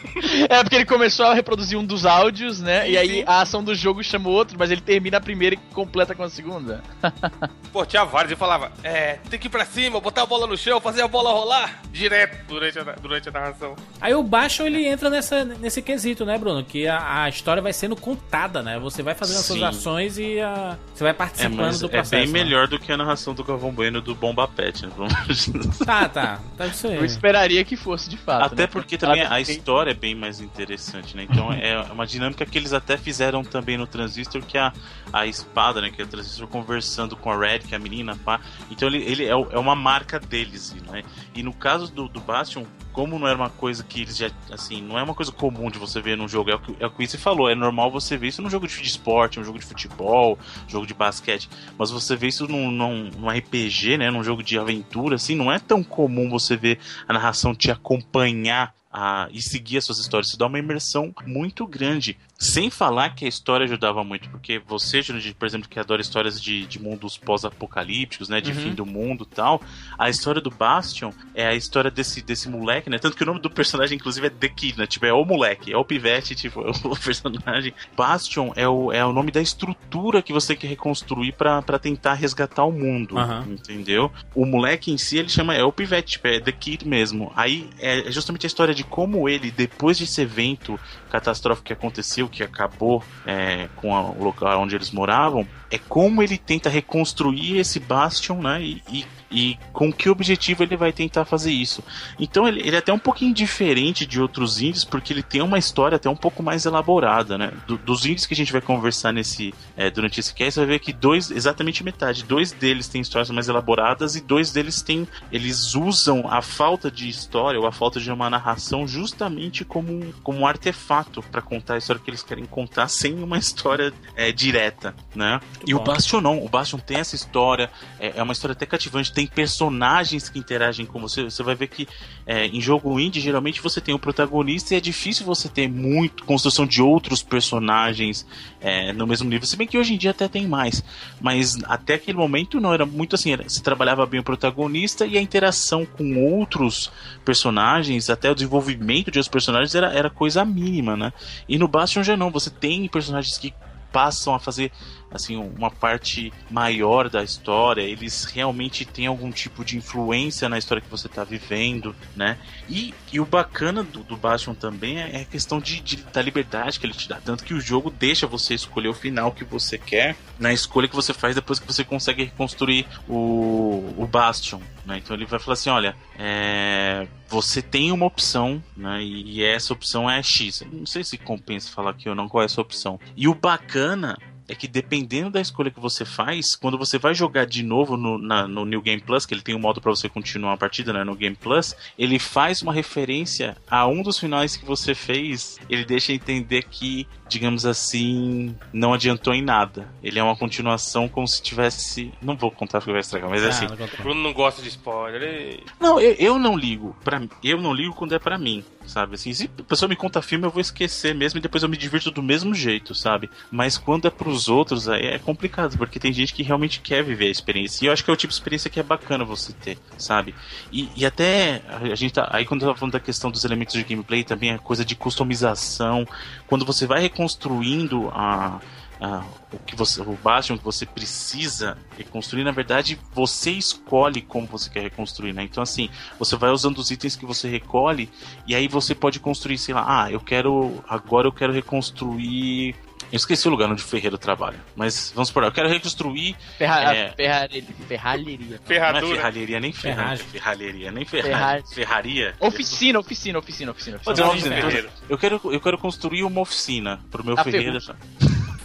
É porque ele começou a reproduzir um dos áudios, né? Sim, e aí sim. a ação do jogo chama o outro, mas ele termina a primeira e completa com a segunda. Pô, tinha vários. Ele falava, é, tem que ir pra cima, botar a bola no chão, fazer a bola rolar direto durante a, durante a narração. Aí o Bastion ele entra nessa, nesse quesito, né, Bruno? Que a, a história vai sendo contada, né? Você vai fazendo as suas Sim. ações e a, você vai É, participando mas do é processo. bem né? melhor do que a narração do Galvão Bueno do Bomba Pet, né? Vamos- Tá, tá. Tá isso aí. Eu esperaria que fosse de fato. Até né? porque também a história é bem mais interessante, né? Então é uma dinâmica que eles até fizeram também no Transistor, que é a, a espada, né? Que é o Transistor conversando com a Red, que é a menina, pá. Então ele, ele é, é uma marca deles, né? E no caso do, do Bastion, como não era uma coisa que eles já, assim, não é uma coisa comum de você ver num jogo, é o que, é o que você falou, é normal você ver isso num jogo de esporte, um jogo de futebol, jogo de basquete, mas você vê isso num, num, num RPG, né, num jogo de aventura, assim, não é tão comum você ver a narração te acompanhar a, e seguir as suas histórias. Isso dá uma imersão muito grande. Sem falar que a história ajudava muito, porque você, por exemplo, que adora histórias de, de mundos pós-apocalípticos, né? De Uhum. fim do mundo e tal. A história do Bastion é a história desse, desse moleque, né? Tanto que o nome do personagem, inclusive, é The Kid, né? Tipo, é o moleque, é o pivete, tipo, é o personagem. Bastion é o, é o nome da estrutura que você quer reconstruir pra pra tentar resgatar o mundo. Aham. Entendeu? O moleque em si, ele chama, é o pivete, tipo, é The Kid mesmo. Aí é justamente a história de como ele, depois desse evento catastrófico que aconteceu, que acabou é, com a- o local onde eles moravam, é como ele tenta reconstruir esse Bastion, né? E, e, e com que objetivo ele vai tentar fazer isso. Então ele, ele é até um pouquinho diferente de outros indies, porque ele tem uma história até um pouco mais elaborada, né? Do- dos indies que a gente vai conversar nesse é, durante esse cast, você vai ver que dois, exatamente metade, dois deles têm histórias mais elaboradas e dois deles têm, eles usam a falta de história ou a falta de uma narração justamente como, um- como um artefato para contar a história que eles querem contar sem uma história é, direta, né? e o bom. Bastion não, o Bastion tem essa história, é, é uma história até cativante, tem personagens que interagem com você, você vai ver que é, em jogo indie, geralmente você tem o protagonista e é difícil você ter muito construção de outros personagens é, no mesmo nível. Se bem que hoje em dia até tem mais. Mas até aquele momento não, era muito assim. Era, se trabalhava bem o protagonista e a interação com outros personagens, até o desenvolvimento de outros personagens era, era coisa mínima, né? E no Bastion já não, você tem personagens que passam a fazer assim uma parte maior da história eles realmente têm algum tipo de influência na história que você está vivendo né e, e o bacana do, do Bastion também é a questão de, de- da liberdade que ele te dá tanto que o jogo deixa você escolher o final que você quer na escolha que você faz depois que você consegue reconstruir o, o Bastion né? então ele vai falar assim olha é, você tem uma opção, né? E essa opção é X. Eu Não sei se compensa falar aqui ou não qual é essa opção. E o bacana é que dependendo da escolha que você faz, quando você vai jogar de novo no, na- no New Game Plus, que ele tem um modo para você continuar a partida, né, no Game Plus, ele faz uma referência a um dos finais que você fez. Ele deixa entender que, digamos assim, não adiantou em nada. Ele é uma continuação como se tivesse. Não vou contar porque vai estragar, mas é assim. Ah, não conta. O Bruno não gosta de spoiler. Não, eu, eu não ligo. Pra, eu não ligo quando é pra mim, sabe? Assim, se a pessoa me conta filme, eu vou esquecer mesmo e depois eu me divirto do mesmo jeito, sabe? Mas quando é pros outros, aí é complicado, porque tem gente que realmente quer viver a experiência. E eu acho que é o tipo de experiência que é bacana você ter, sabe? E, e até a gente tá. Aí quando eu tava falando da questão dos elementos de gameplay, também a coisa de customização. Quando você vai reconstruindo a. a- o que você, o Bastion que você precisa reconstruir, na verdade, você escolhe como você quer reconstruir, né? Então, assim, você vai usando os itens que você recolhe e aí você pode construir, sei lá, ah, eu quero, agora eu quero reconstruir. Eu esqueci o lugar onde o Ferreiro trabalha, mas vamos por aí. Eu quero reconstruir. Ferra É. ferralheria. ferralheria. Não é ferradura. ferralheria, nem ferragem. Ferralheria, nem ferragem. Ferragem. Ferraria. Oficina, oficina, oficina, oficina. Pode oficina. uma oficina. Ferreiro. Eu quero, eu quero construir uma oficina pro meu A Ferreira.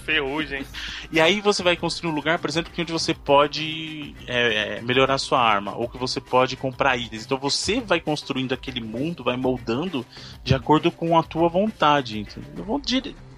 Ferrugem. E aí você vai construir um lugar, por exemplo, que onde você pode é, é, melhorar sua arma, ou que você pode comprar itens. Então você vai construindo aquele mundo, vai moldando de acordo com a tua vontade. Entendeu?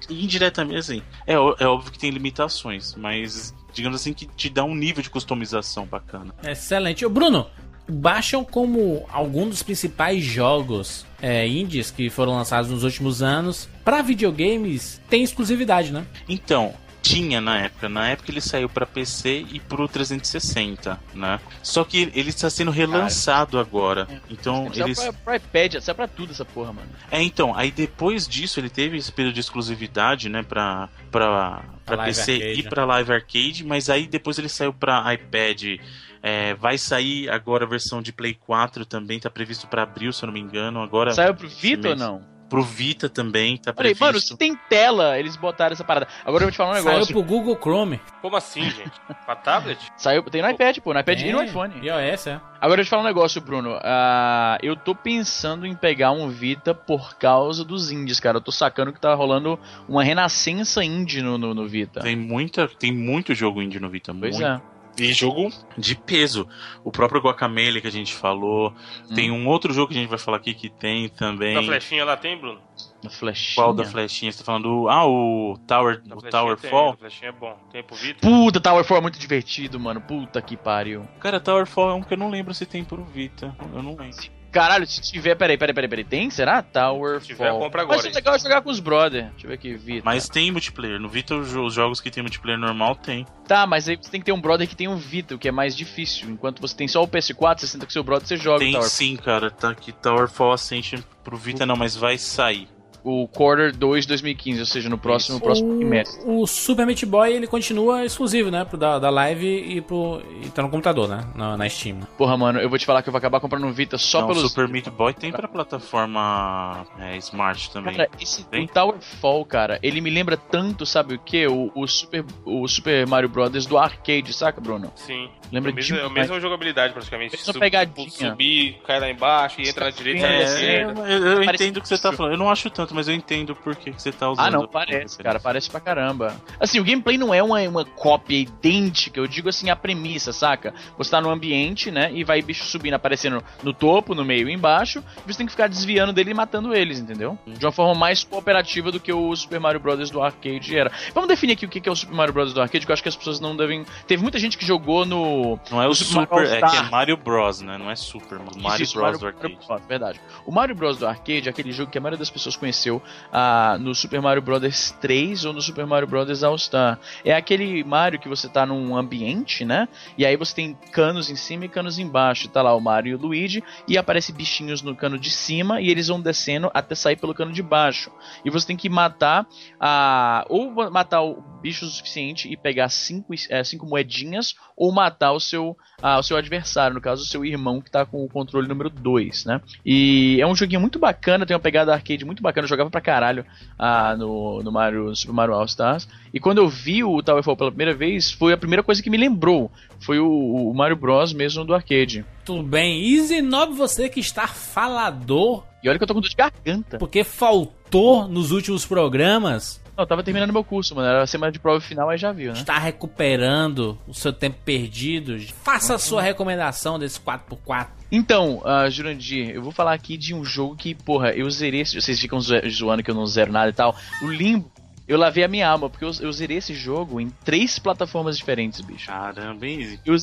Indiretamente, assim. É, é óbvio que tem limitações, mas digamos assim que te dá um nível de customização bacana. Excelente. Ô, Bruno, baixam como algum dos principais jogos é, indies que foram lançados nos últimos anos para videogames tem exclusividade, né? Então, tinha na época. Na época ele saiu para PC e pro 360, né? Só que ele está sendo relançado agora. Então Saiu eles pra, pra iPad, saiu pra tudo essa porra, mano. É, então, aí depois disso ele teve esse período de exclusividade, né, pra, pra, pra Live PC Arcade, e né? pra Live Arcade, mas aí depois ele saiu pra iPad. É, vai sair agora a versão de Play 4 também, tá previsto pra abril, se eu não me engano. Agora Saiu pro Vita ou não? Pro Vita também, tá Falei, previsto. mano, se tem tela, eles botaram essa parada. Agora eu vou te falar um Saiu negócio. pro Google Chrome. Como assim, gente? pra tablet? Saiu, tem no iPad, pô, no iPad e no É, iPhone. iOS, é. Agora eu te falar um negócio, Bruno. Ah, eu tô pensando em pegar um Vita por causa dos indies, cara. Eu tô sacando que tá rolando uma renascença indie no, no, no Vita. Tem, muita, tem muito jogo indie no Vita, Pois muito. é. E jogo de peso. O próprio Guacamele que a gente falou. Hum. Tem um outro jogo que a gente vai falar aqui que tem também. Da flechinha lá tem, Bruno? Na flechinha. Qual da flechinha? Você tá falando do. Ah, o Tower, Da o Tower tem, Fall? Da flechinha é bom. Tem pro Vita? Puta, Towerfall é muito divertido, mano. Puta que pariu. Cara, Tower Fall é um que eu não lembro se tem pro Vita. Eu não lembro. Caralho, se tiver. Peraí, peraí, peraí, peraí. Tem? Será? Towerfall. Se tiver, compra agora, Mas o hein? legal é jogar com os brother. Deixa eu ver aqui, Vita. Mas tem multiplayer. No Vita, os jo- os jogos que tem multiplayer normal tem. Tá, mas aí você tem que ter um brother que tem um Vita, o que é mais difícil. Enquanto você tem só o PS4, você senta com seu brother, você joga o Tem Tower. sim, cara. Tá aqui Tower Fall Ascension pro Vita não, mas vai sair. O Quarter 2 2015, ou seja, no próximo, próximo trimestre. O, o Super Meat Boy ele continua exclusivo, né? Pro da, da live e pro. E tá no computador, né? Na, na Steam. Porra, mano, eu vou te falar que eu vou acabar comprando um Vita só não, pelos. Super Meat Boy tem pra plataforma é, Smart também. Cara, esse Tem? o Towerfall, cara, ele me lembra tanto, sabe o que? O, o, Super, o Super Mario Brothers do arcade, saca, Bruno? Sim. Lembra é a mesma, é a mesma jogabilidade, praticamente. Mesma Sub- pegadinha. Subir, cai lá embaixo e entra na direita e É, É, eu, eu entendo o que você tá falando. Eu não acho tanto, mas eu entendo por que, que você tá usando. Ah, não, parece, cara, parece pra caramba. Assim, o gameplay não é uma, uma cópia idêntica, eu digo assim, a premissa, saca? Você tá no ambiente, né, e vai bicho subindo, aparecendo no topo, no meio e embaixo, e você tem que ficar desviando dele e matando eles, entendeu? De uma forma mais cooperativa do que o Super Mario Bros. do arcade era. Vamos definir aqui o que que é o Super Mario Bros. do arcade, que eu acho que as pessoas não devem... Teve muita gente que jogou no... Não é o Super é que é All-Star. Mario Bros, né? Não é Super, mas Mario Isso, Bros do Mario arcade. Bros, verdade. O Mario Bros do arcade é aquele jogo que a maioria das pessoas conheceu ah, no Super Mario Bros 3 ou no Super Mario Bros All Star. É aquele Mario que você tá num ambiente, né? E aí você tem canos em cima e canos embaixo. Tá lá o Mario e o Luigi e aparece bichinhos no cano de cima e eles vão descendo até sair pelo cano de baixo. E você tem que matar a ou matar o bicho o suficiente e pegar cinco, eh, cinco moedinhas ou matar o seu ah, o seu adversário, no caso o seu irmão que tá com o controle número 2, né? E é um joguinho muito bacana, tem uma pegada arcade muito bacana, eu jogava pra caralho ah, no, no Mario no Super Mario All Stars. E quando eu vi o Towerfall pela primeira vez, foi a primeira coisa que me lembrou, foi o, o Mario Bros mesmo do arcade. Tudo bem. E Zenob, você que está falador, E olha que eu tô com dor de garganta. porque faltou nos últimos programas, Não, eu tava terminando meu curso, mano, era a semana de prova final, aí já viu, né? está recuperando o seu tempo perdido. Faça a sua recomendação desse 4x4. Então, uh, Jurandir, eu vou falar aqui de um jogo que, porra, eu zerei. esse- Vocês ficam zo- zoando que eu não zero nada e tal. O Limbo, eu lavei a minha alma, porque eu, eu zerei esse jogo em três plataformas diferentes, bicho. Caramba, hein? Eu,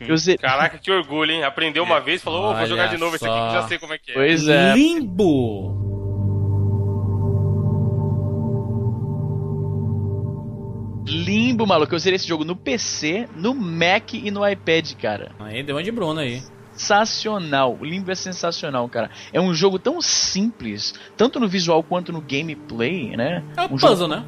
eu zerei. Caraca, que orgulho, hein? Aprendeu uma vez, falou, ô, vou jogar de novo esse aqui que só. já sei como é que é. Pois é. Limbo. Limbo, maluco. Eu zerei esse jogo no PC, no Mac e no iPad, cara. Aí deu uma de Bruno aí. Sensacional. O Limbo é sensacional, cara. É um jogo tão simples, tanto no visual quanto no gameplay, né? É um um puzzle, jogo né?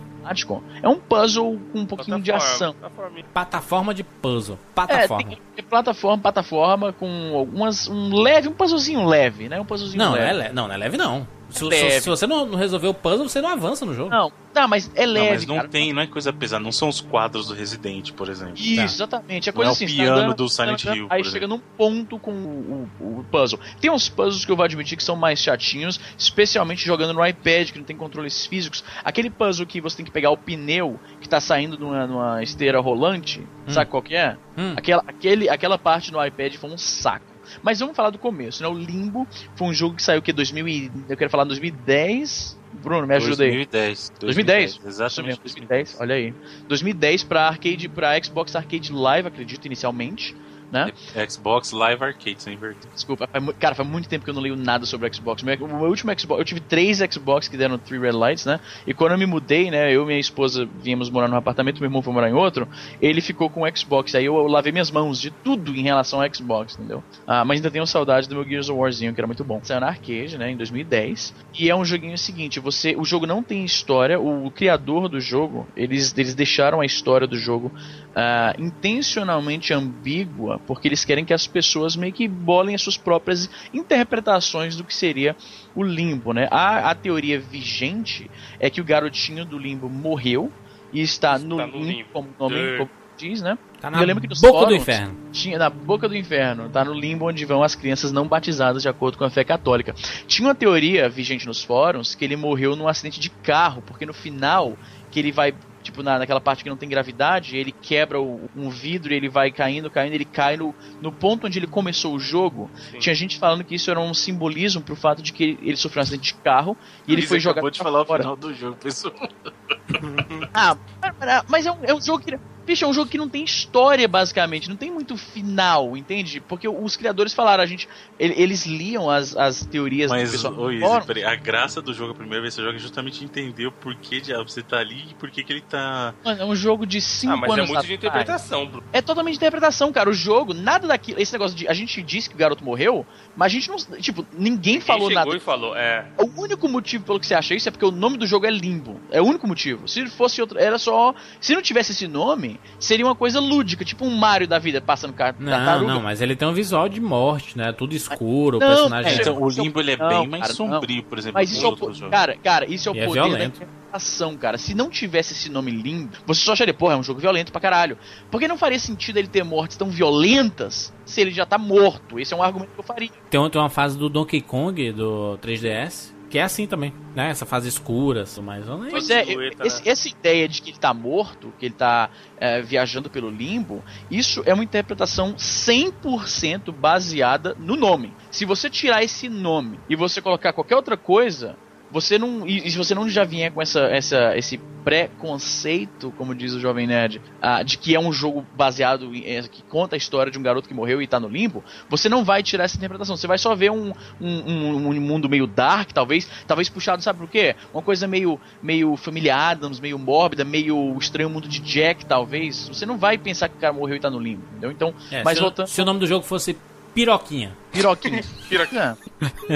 É um puzzle com um pouquinho de Plataforma, ação. plataforma. Plataforma de puzzle. É, Plataforma. tem, é plataforma, plataforma, com algumas. Um leve, um puzzlezinho leve, né? Um puzzlezinho Não, não leve. é, le- não, não é leve não. Se, Leve. se- se você não, não resolver o puzzle, você não avança no jogo. Não, tá, mas é Não, leve. mas não cara. tem, não é coisa pesada, não são os quadros do Resident, por exemplo. Isso, Tá. exatamente. É Não coisa é o assim, você piano andando, do você Silent andando, Hill, Aí por chega exemplo. num ponto com o, o- o puzzle. Tem uns puzzles que eu vou admitir que são mais chatinhos, especialmente jogando no iPad, que não tem controles físicos. Aquele puzzle que você tem que pegar o pneu que tá saindo numa, numa esteira rolante, sabe qual que é? Hum. Aquela, aquele, aquela parte no iPad foi um saco. Mas vamos falar do começo, né? O Limbo foi um jogo que saiu que 2000 e, eu quero falar 2010. Bruno, me ajuda aí. 2010. 2010? Isso Exatamente. mesmo, 2010, olha aí. 2010 pra arcade, para Xbox Arcade Live, acredito inicialmente, né? Xbox Live Arcade, sem inverter. Desculpa, cara, faz muito tempo que eu não leio nada sobre Xbox. O meu último Xbox, eu tive três Xbox que deram Three Red Lights, né? E quando eu me mudei, né, eu e minha esposa viemos morar num apartamento, meu irmão foi morar em outro, ele ficou com o Xbox. Aí eu, eu lavei minhas mãos de tudo em relação ao Xbox, entendeu? Ah, mas ainda tenho saudade do meu Gears of Warzinho, que era muito bom. Saiu na arcade, né, em 2010. E é um joguinho seguinte, você, o jogo não tem história, o, o criador do jogo, eles, eles deixaram a história do jogo ah, intencionalmente ambígua, porque eles querem que as pessoas meio que bolem as suas próprias interpretações do que seria o limbo, né? A, a teoria vigente é que o garotinho do limbo morreu e está, no, no limbo, limbo. como o nome É. como diz, né? Tá E na eu lembro que nos boca do fóruns inferno. Tinha na boca do inferno, tá no limbo onde vão as crianças não batizadas de acordo com a fé católica. Tinha uma teoria vigente nos fóruns que ele morreu num acidente de carro, porque no final que ele vai tipo na, naquela parte que não tem gravidade, ele quebra o- um vidro e ele vai caindo, caindo, ele cai no, no ponto onde ele começou o jogo. Sim. Tinha gente falando que isso era um simbolismo pro fato de que ele, ele sofreu um acidente de carro e ele foi jogado acabou de falar o fora. final do jogo, pessoal. Ah, mas- mas é um, é um jogo que. Bicho, é um jogo que não tem história, basicamente. Não tem muito final, entende? Porque os criadores falaram, a gente. ele- Eles liam as, as teorias do Mas, pessoal. ô Izzy, peraí, a graça do jogo a primeira vez que você joga é justamente entender o porquê diabo você tá ali e por que que ele tá. Mano, é um jogo de 5 Ah, mas é anos muito de atrás. interpretação, Bruno. É totalmente interpretação, cara. O jogo, nada daquilo. Esse negócio de. A gente disse que o garoto morreu, mas a gente não. Tipo, ninguém falou Quem chegou nada. e falou, é. O único motivo pelo que você acha isso é porque o nome do jogo é Limbo. É o único motivo. Se fosse outro. Era só. Se não tivesse esse nome, seria uma coisa lúdica, tipo um Mario da vida passando car Não, tartaruga. não, mas ele tem um visual de morte, né? Tudo escuro, o Não, personagem. é, é- Então, o é- Limbo ele é não, bem mais cara, sombrio, por exemplo, Mas que isso é o, outros po- jogos. cara, cara, isso é o E é poder da violento. interpretação, cara. Se não tivesse esse nome limbo, você só acharia, porra, é um jogo violento pra caralho. Porque não faria sentido ele ter mortes tão violentas se ele já tá morto. Esse é um argumento que eu faria. Tem, tem uma fase do Donkey Kong do 3DS que é assim também, né? Essa fase escura, tudo mais. Eu nem- Pois é, esse- né? essa ideia de que ele tá morto, que ele tá é, viajando pelo limbo, isso é uma interpretação 100% baseada no nome. Se você tirar esse nome e você colocar qualquer outra coisa, você não. E, se você não já vier com essa, essa, esse preconceito, como diz o Jovem Nerd, ah, de que é um jogo baseado em. é, que conta a história de um garoto que morreu e tá no limbo, você não vai tirar essa interpretação. Você vai só ver um, um, um- um mundo meio dark, talvez, talvez puxado, sabe por quê? Uma coisa meio, meio família Adams, meio mórbida, meio estranho mundo de Jack, talvez. Você não vai pensar que o cara morreu e tá no limbo, entendeu? Então, É, mas se, o- voltando. se o nome do jogo fosse Piroquinha. Piroquinha. Piroquinha.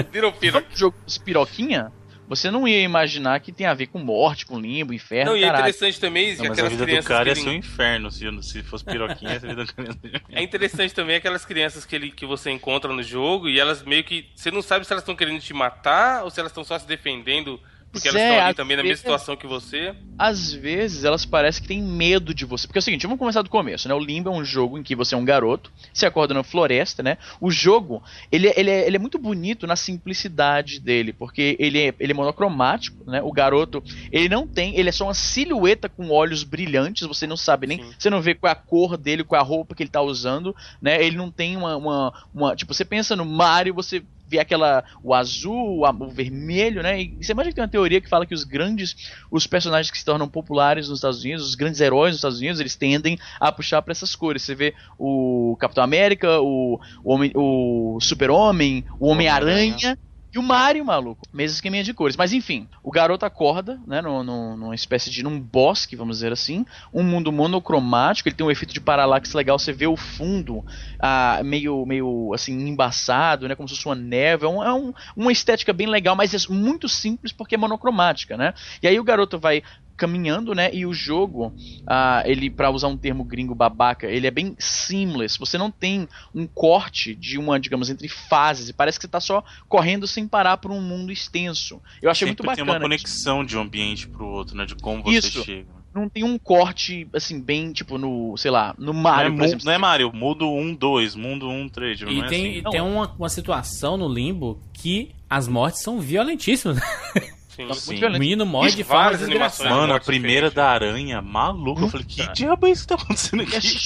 Virou Se piro. o jogo piroquinha, você não ia imaginar que tem a ver com morte, com limbo, inferno, Não, e é interessante também Não, mas a aquelas vida do crianças cara que ia ele- ser um inferno se, se fosse piroquinha, essa vida do cara ia ser- É interessante também aquelas crianças que, ele, que você encontra no jogo e elas meio que. Você não sabe se elas estão querendo te matar ou se elas estão só se defendendo porque elas Zé, estão ali às também na mesma situação que você. às vezes elas parecem que têm medo de você. Porque é o seguinte, vamos começar do começo, né? O Limbo é um jogo em que você é um garoto, se acorda na floresta, né? O jogo, ele, ele, é, ele é muito bonito na simplicidade dele, porque ele é, ele é monocromático, né? O garoto, ele não tem, ele é só uma silhueta com olhos brilhantes, você não sabe nem, Sim. você não vê qual é a cor dele, qual é a roupa que ele tá usando, né? Ele não tem uma, uma, uma- tipo, você pensa no Mario, você vê aquela o azul, o, vermelho, né? E você imagina que tem uma teoria que fala que os grandes, os personagens que se tornam populares nos Estados Unidos, os grandes heróis nos Estados Unidos, eles tendem a puxar para essas cores. Você vê o Capitão América, o, o, Homem- o Super-Homem, o Homem-Aranha. E o Mario, maluco, mesmo esqueminha de cores. Mas enfim, o garoto acorda, né, no, no- numa espécie de, num bosque, vamos dizer assim, um mundo monocromático, ele tem um efeito de paralaxe legal, você vê o fundo ah, meio, meio, assim, embaçado, né, como se fosse uma neve, é, um- é um- uma estética bem legal, mas é muito simples porque é monocromática, né. E aí o garoto vai caminhando, né? E o jogo, ah, ele, para usar um termo gringo babaca, ele é bem seamless. Você não tem um corte de uma, digamos, entre fases. E parece que você tá só correndo sem parar por um mundo extenso. Eu achei muito Sempre tem bacana. uma conexão de um ambiente pro outro, né? De como você Isso. chega. Não tem um corte, assim, bem, tipo, no, sei lá, no Não é, Mario, por mu- exemplo. não é Mario, mundo 1, 2, mundo 1, 3. E não é tem, assim. e Não. tem uma, uma situação no limbo que as mortes são violentíssimas. Sim. Tá Sim. O menino morre de várias animações. Mano, a primeira diferente. da aranha, maluco. Eu falei, que diabo é isso que tá acontecendo é aqui?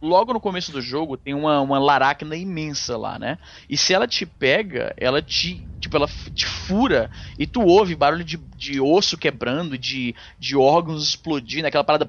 Logo no começo do jogo tem uma, uma laracna imensa lá, né? E se ela te pega, ela te. Tipo, ela te fura e tu ouve barulho de, de osso quebrando, de, de órgãos explodindo, aquela parada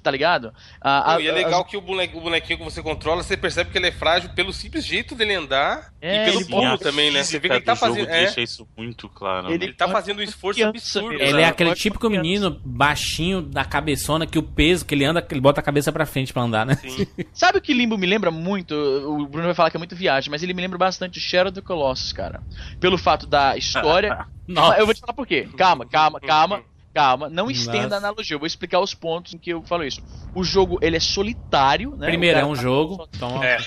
tá ligado? A- a- e é legal que o bonequinho, o bonequinho que você controla, você percebe que ele é frágil pelo simples jeito dele andar É, e pelo pulo a também, né? Você vê que ele tá fazendo. É, deixa isso muito claro. Ele- né? ele tá fazendo um esforço Criança absurdo. mesmo. Ele né? é aquele típico menino baixinho da cabeçona que o peso que ele anda, ele bota a cabeça pra frente pra andar, né? Sim. Sabe o que Limbo me lembra muito? O Bruno vai falar que é muito viagem, mas ele me lembra bastante Shadow of the Colossus, cara. Pelo fato da história. Nossa. Eu vou te falar por quê. Calma, calma, calma. Calma, não estenda Nossa. a analogia. Eu vou explicar os pontos em que eu falo isso. O jogo, ele é solitário, né? Primeiro é um tá jogo, só- então É.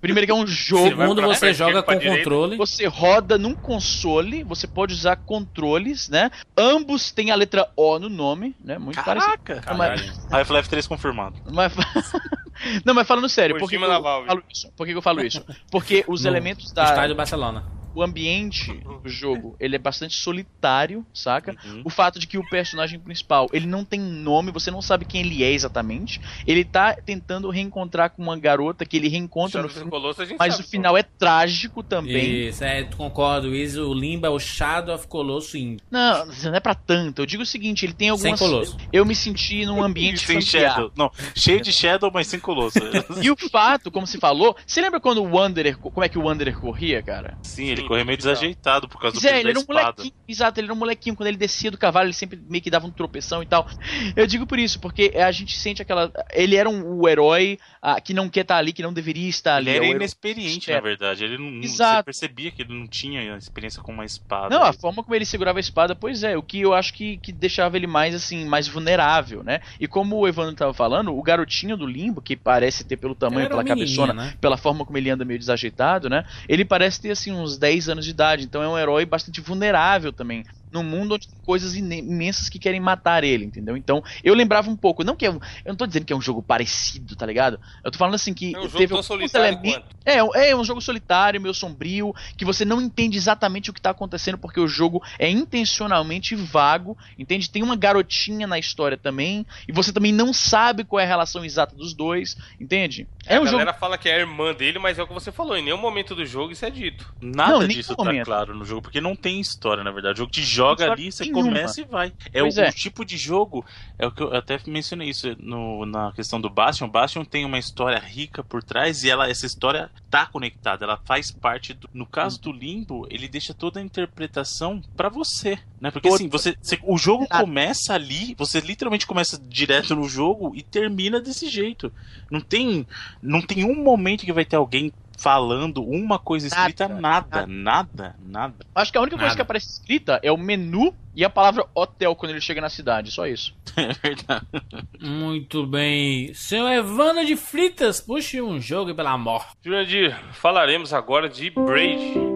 Primeiro que é um jogo. Segundo você frente, joga com controle. Você roda num console, você pode usar controles, né? Ambos têm a letra O no nome, né? Muito parecido. Caraca! Mas, Half-Life 3 confirmado. mas- Não, mas falando sério, por que, eu falo isso? Por que que eu falo isso? Porque os No elementos da, Estádio Barcelona. O ambiente do jogo, ele é bastante solitário, saca? Uhum. O fato de que o personagem principal, ele não tem nome, você não sabe quem ele é exatamente. Ele tá tentando reencontrar com uma garota que ele reencontra no Shadow filme, Colossus, a gente mas sabe, o final é trágico também. Isso, é, concordo. Isso, o Limbo é o Shadow of Colossus Indie. Não, não é pra tanto. Eu digo o seguinte, ele tem Sem algumas colosso. eu me senti num ambiente sem familiar. Shadow. Não, cheio de Shadow, mas sem Colosso. E o fato, como se falou, você lembra quando o Wanderer, como é que o Wanderer corria, cara? Sim, ele Sim, correu meio desajeitado por causa do é, peso ele era um molequinho, exato, ele era um molequinho, quando ele descia do cavalo, ele sempre meio que dava um tropeção e tal. Eu digo por isso, porque a gente sente aquela, ele era um, o herói ah, que não quer estar ali, que não deveria estar ali. Ele era é inexperiente, É. na verdade. Ele não, Exato. Você percebia que ele não tinha experiência com uma espada. Não, a forma como ele segurava a espada, pois é, o que eu acho que, que deixava ele mais assim, mais vulnerável, né? E como o Evandro tava falando, o garotinho do limbo, que parece ter pelo tamanho, Era pela um cabeçona, né? pela forma como ele anda meio desajeitado, né? Ele parece ter assim uns 10 anos de idade, então é um herói bastante vulnerável também. Num mundo onde tem coisas imensas que querem matar ele, entendeu? Então, eu lembrava um pouco, não que é um, eu não tô dizendo que é um jogo parecido, tá ligado? Eu tô falando assim que É um jogo teve alguns elementos quanto. é, é um jogo solitário, meio sombrio, que você não entende exatamente o que tá acontecendo, porque o jogo é intencionalmente vago, entende? Tem uma garotinha na história também, e você também não sabe qual é a relação exata dos dois, entende? É a um jogo. galera fala que é a irmã dele, mas é o que você falou. Em nenhum momento do jogo isso é dito. Nada Não, disso tá momento. claro no jogo, porque não tem história, na verdade. O jogo te joga ali, você nenhuma. começa e vai. É o, é. o tipo de jogo, é o que eu até mencionei isso no- na questão do Bastion. O Bastion tem uma história rica por trás e ela, essa história tá conectada, ela faz parte do. No caso do Limbo, ele deixa toda a interpretação pra você, né? Porque assim, você, você- o jogo começa ali, você literalmente começa direto no jogo e termina desse jeito. Não tem, não tem um momento que vai ter alguém falando uma coisa escrita, Nada, nada, nada, nada. Acho que a única coisa Nada. que aparece escrita é o menu e a palavra hotel quando ele chega na cidade, só isso. É verdade. Muito bem. Senhor Evandro de Fritas, puxe um jogo pela morte. Jurandir, falaremos agora de Braid.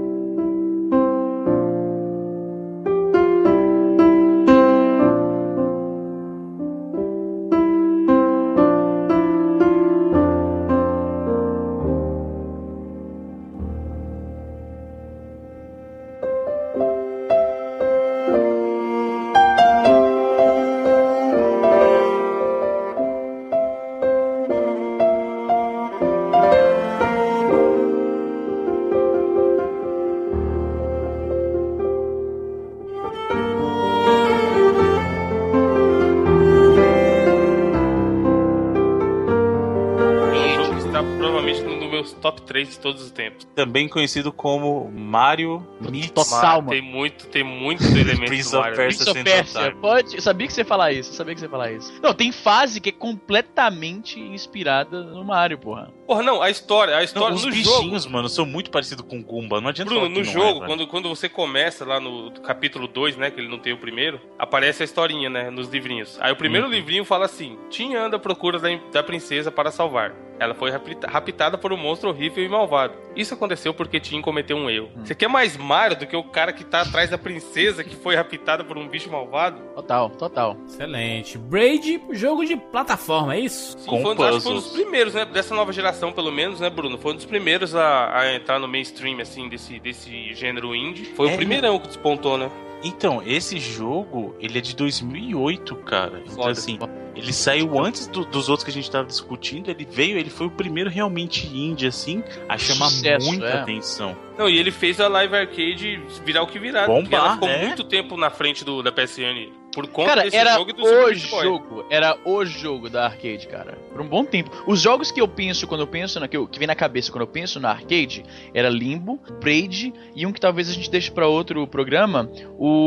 3 de todos os tempos. Também conhecido como Mario Meets Total, mano. Tem muito, tem muito elemento Prince do Mario. Prince of Persia, pode. Eu sabia que você ia falar isso, eu sabia que você ia falar isso. Não, tem fase que é completamente inspirada no Mario, porra. Porra, não, a história, a Não, história os no jogo. bichinhos, mano, são muito parecidos com Goomba. Não adianta Bruno, falar que no não jogo, é, quando, quando você começa lá no capítulo 2, né, que ele não tem o primeiro, aparece a historinha, né, nos livrinhos. Aí o primeiro Uhum. livrinho fala assim: Tim anda à procura da, da princesa para salvar. Ela foi rapta- raptada por um monstro horrível e malvado. Isso aconteceu porque Tim cometeu um erro. Hum. Você quer mais Mario do que o cara que tá atrás da princesa que foi raptada por um bicho malvado? Total, total. Excelente. Braid, jogo de plataforma, é isso? Sim, Com foi, um dos- acho que foi um dos primeiros, né? Dessa nova geração, pelo menos, né, Bruno? Foi um dos primeiros a, a entrar no mainstream, assim, desse, desse gênero indie. Foi É, o primeirão que despontou, né? Então, esse jogo, ele é de 2008, cara. Então, Foda. assim, ele saiu antes do- dos outros que a gente tava discutindo. Ele veio, ele foi o primeiro realmente indie, assim, a chamar Sucesso, muita é. atenção. Não, e ele fez a Live Arcade virar o que virar. Bombar, porque ela ficou é. muito tempo na frente do, da PSN. Por conta Cara, desse era jogo e do o jogo. Era o jogo da arcade, cara. Por um bom tempo. Os jogos que eu penso quando eu penso na. Que, eu- que vem na cabeça quando eu penso na arcade era Limbo, Braid e um que talvez a gente deixe pra outro programa,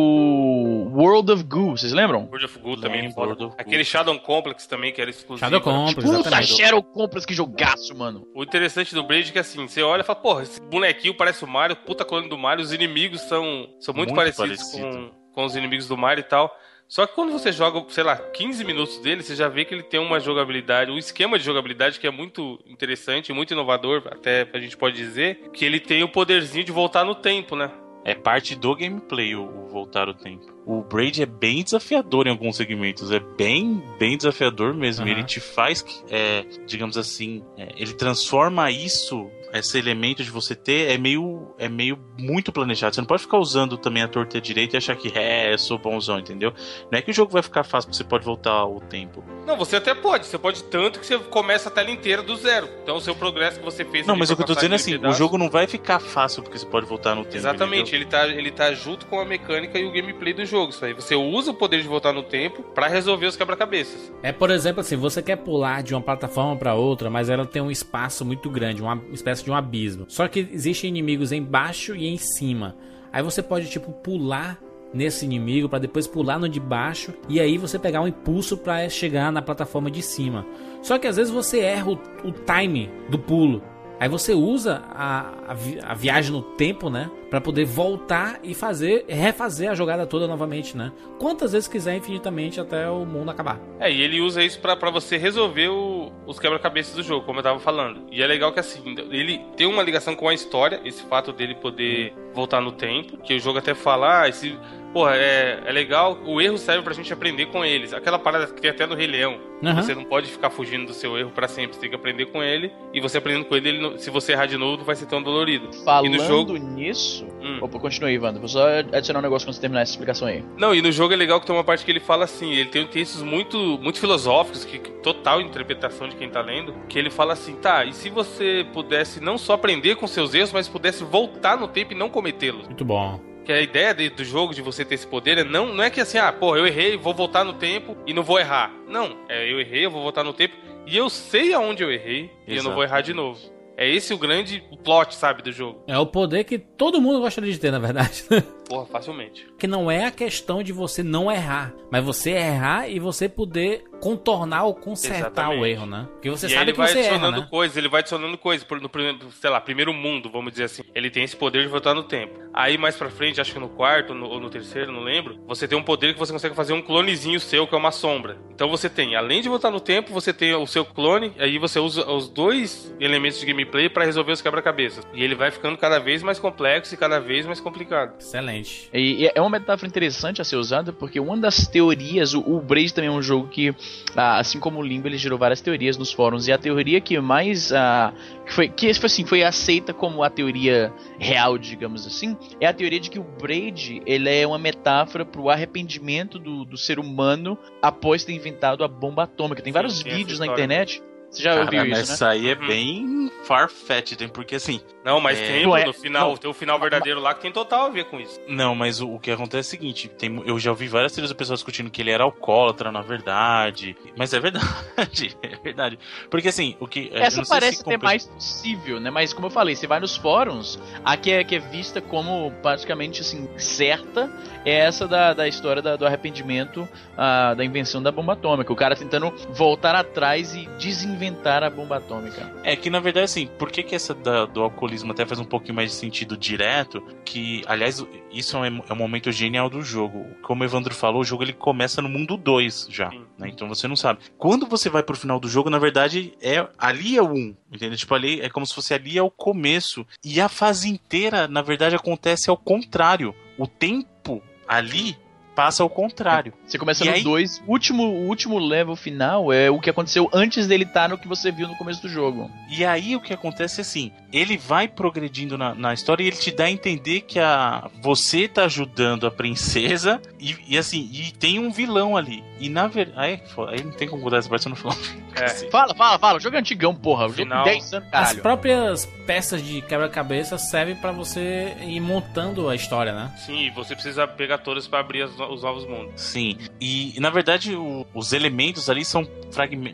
o World of Goo. Vocês lembram? World of Goo também. Lembro, foda. World of Goo. Aquele Shadow Complex também, que era exclusivo. Shadow Complex, Puta. Shadow Compras, que jogaço, mano. O interessante do Braid é que assim, você olha e fala, porra, esse bonequinho parece o Mario, puta clone do Mario, os inimigos são, são muito, Muito parecidos parecido. com, com os inimigos do Mario e tal. Só que quando você joga, sei lá, 15 minutos dele, você já vê que ele tem uma jogabilidade, um esquema de jogabilidade que é muito interessante, muito inovador, até a gente pode dizer, que ele tem o poderzinho de voltar no tempo, né? É parte do gameplay o, voltar o tempo. O Braid é bem desafiador em alguns segmentos. É bem, bem desafiador mesmo. Aham. Ele te faz, é, digamos assim, é, ele transforma isso, esse elemento de você ter, é meio, é meio muito planejado. Você não pode ficar usando também a torta direita e achar que é, eu sou bonzão, entendeu? Não é que o jogo vai ficar fácil porque você pode voltar o tempo. Não, você até pode, você pode tanto que você começa a tela inteira do zero. Então o seu progresso que você fez Não, mas o que eu tô dizendo é assim, o pedaço- jogo não vai ficar fácil porque você pode voltar no tempo. Exatamente, entendeu? ele tá, ele tá junto com a mecânica e o gameplay do jogo. Isso aí. Você usa o poder de voltar no tempo pra resolver os quebra-cabeças. É, por exemplo, assim, você quer pular de uma plataforma pra outra, mas ela tem um espaço muito grande, uma espécie de um abismo. Só que existem inimigos embaixo e em cima. Aí você pode, tipo, pular nesse inimigo pra depois pular no de baixo e aí você pegar um impulso pra chegar na plataforma de cima. Só que às vezes você erra o, o time do pulo. Aí você usa a, a, vi- a viagem no tempo, né? Pra poder voltar e fazer, refazer a jogada toda novamente, né? Quantas vezes quiser infinitamente até o mundo acabar. É, e ele usa isso pra, pra você resolver o- os quebra-cabeças do jogo, como eu tava falando. E é legal que assim, ele tem uma ligação com a história, esse fato dele poder voltar no tempo, que o jogo até fala, ah, esse. Porra, é, é legal, o erro serve pra gente aprender com eles. Aquela parada que tem até no Rei Leão. Aham. Você não pode ficar fugindo do seu erro pra sempre, você tem que aprender com ele. E você aprendendo com ele, ele não- se você errar de novo, não vai ser tão dolorido. Falando E no jogo- nisso. Hum. Opa, continue, Ivandro. Vou só adicionar um negócio quando você terminar essa explicação aí. Não, e no jogo é legal que tem uma parte que ele fala assim, ele tem textos muito, muito filosóficos, que que total interpretação de quem tá lendo, que ele fala assim, tá, e se você pudesse não só aprender com seus erros, mas pudesse voltar no tempo e não cometê-los? Muito bom. Que a ideia de- do jogo, de você ter esse poder, é não, não é que assim, ah, porra, eu errei, vou voltar no tempo e não vou errar. Não, é eu errei, eu vou voltar no tempo e eu sei aonde eu errei e eu não Exato. vou errar de novo. É esse o grande plot, sabe, do jogo. É o poder que todo mundo gostaria de ter, na verdade. Porra, facilmente. que não é a questão de você não errar, mas você errar e você poder contornar ou consertar Exatamente. o erro, né? Porque você e sabe ele que vai você erra, adicionando né? coisas, ele vai adicionando coisas. No primeiro, sei lá, primeiro mundo, vamos dizer assim. Ele tem esse poder de voltar no tempo. Aí mais pra frente, acho que no quarto no- ou no terceiro, não lembro, você tem um poder que você consegue fazer um clonezinho seu, que é uma sombra. Então você tem, além de voltar no tempo, você tem o seu clone, aí você usa os dois elementos de gameplay pra resolver os quebra-cabeças. E ele vai ficando cada vez mais complexo e cada vez mais complicado. Excelente. E, e é uma metáfora interessante a ser usada, porque uma das teorias, o, o Braid também é um jogo que, ah, assim como o Limbo, ele gerou várias teorias nos fóruns, e a teoria que mais, ah, que foi, que foi assim, foi aceita como a teoria real, digamos assim, é a teoria de que o Braid, ele é uma metáfora pro arrependimento do, do ser humano após ter inventado a bomba atômica. Tem Sim, vários essa vídeos na internet, você já Cara, ouviu isso, né? isso aí é Uhum. bem far-fetched, hein? porque assim, Não, mas É. tem Não é- no final, não. tem o final verdadeiro lá que tem total a ver com isso. Não, mas o, o que acontece é o seguinte: tem, eu já ouvi várias teorias do pessoal discutindo que ele era alcoólatra, na verdade. Mas é verdade, é verdade. Porque assim, o que. Essa parece se ter mais possível, né? Mas como eu falei, você vai nos fóruns, a que é, que é vista como praticamente assim, certa é essa da, da história da- do arrependimento ah, da invenção da bomba atômica. O cara tentando voltar atrás e desinventar a bomba atômica. É que na verdade, assim, por que, que essa da- do alcoolismo até faz um pouquinho mais de sentido direto? Que, aliás, isso é, é um momento genial do jogo. Como o Evandro falou, o jogo ele começa no mundo 2 já. Né? Então você não sabe. Quando você vai pro final do jogo, na verdade, é ali é o 1. Entendeu? Tipo, ali é como se fosse ali é o começo. E a fase inteira, na verdade, acontece ao contrário. O tempo ali passa ao contrário. Você começa E no aí- 2, o último, o último level final é o que aconteceu antes dele estar no que você viu no começo do jogo. E aí o que acontece é assim, ele vai progredindo na, na história e ele te dá a entender que a você tá ajudando a princesa e, e assim, e tem um vilão ali. E na verdade, aí, aí não tem como mudar essa parte se eu não falar. É. Fala, fala, fala. O jogo é antigão, porra. O jogo Final. tem 10 anos, As próprias peças de quebra-cabeça servem pra você ir montando a história, né? Sim, e você precisa pegar todas pra abrir as, no- os novos mundos. Sim. E, na verdade, o- os elementos ali são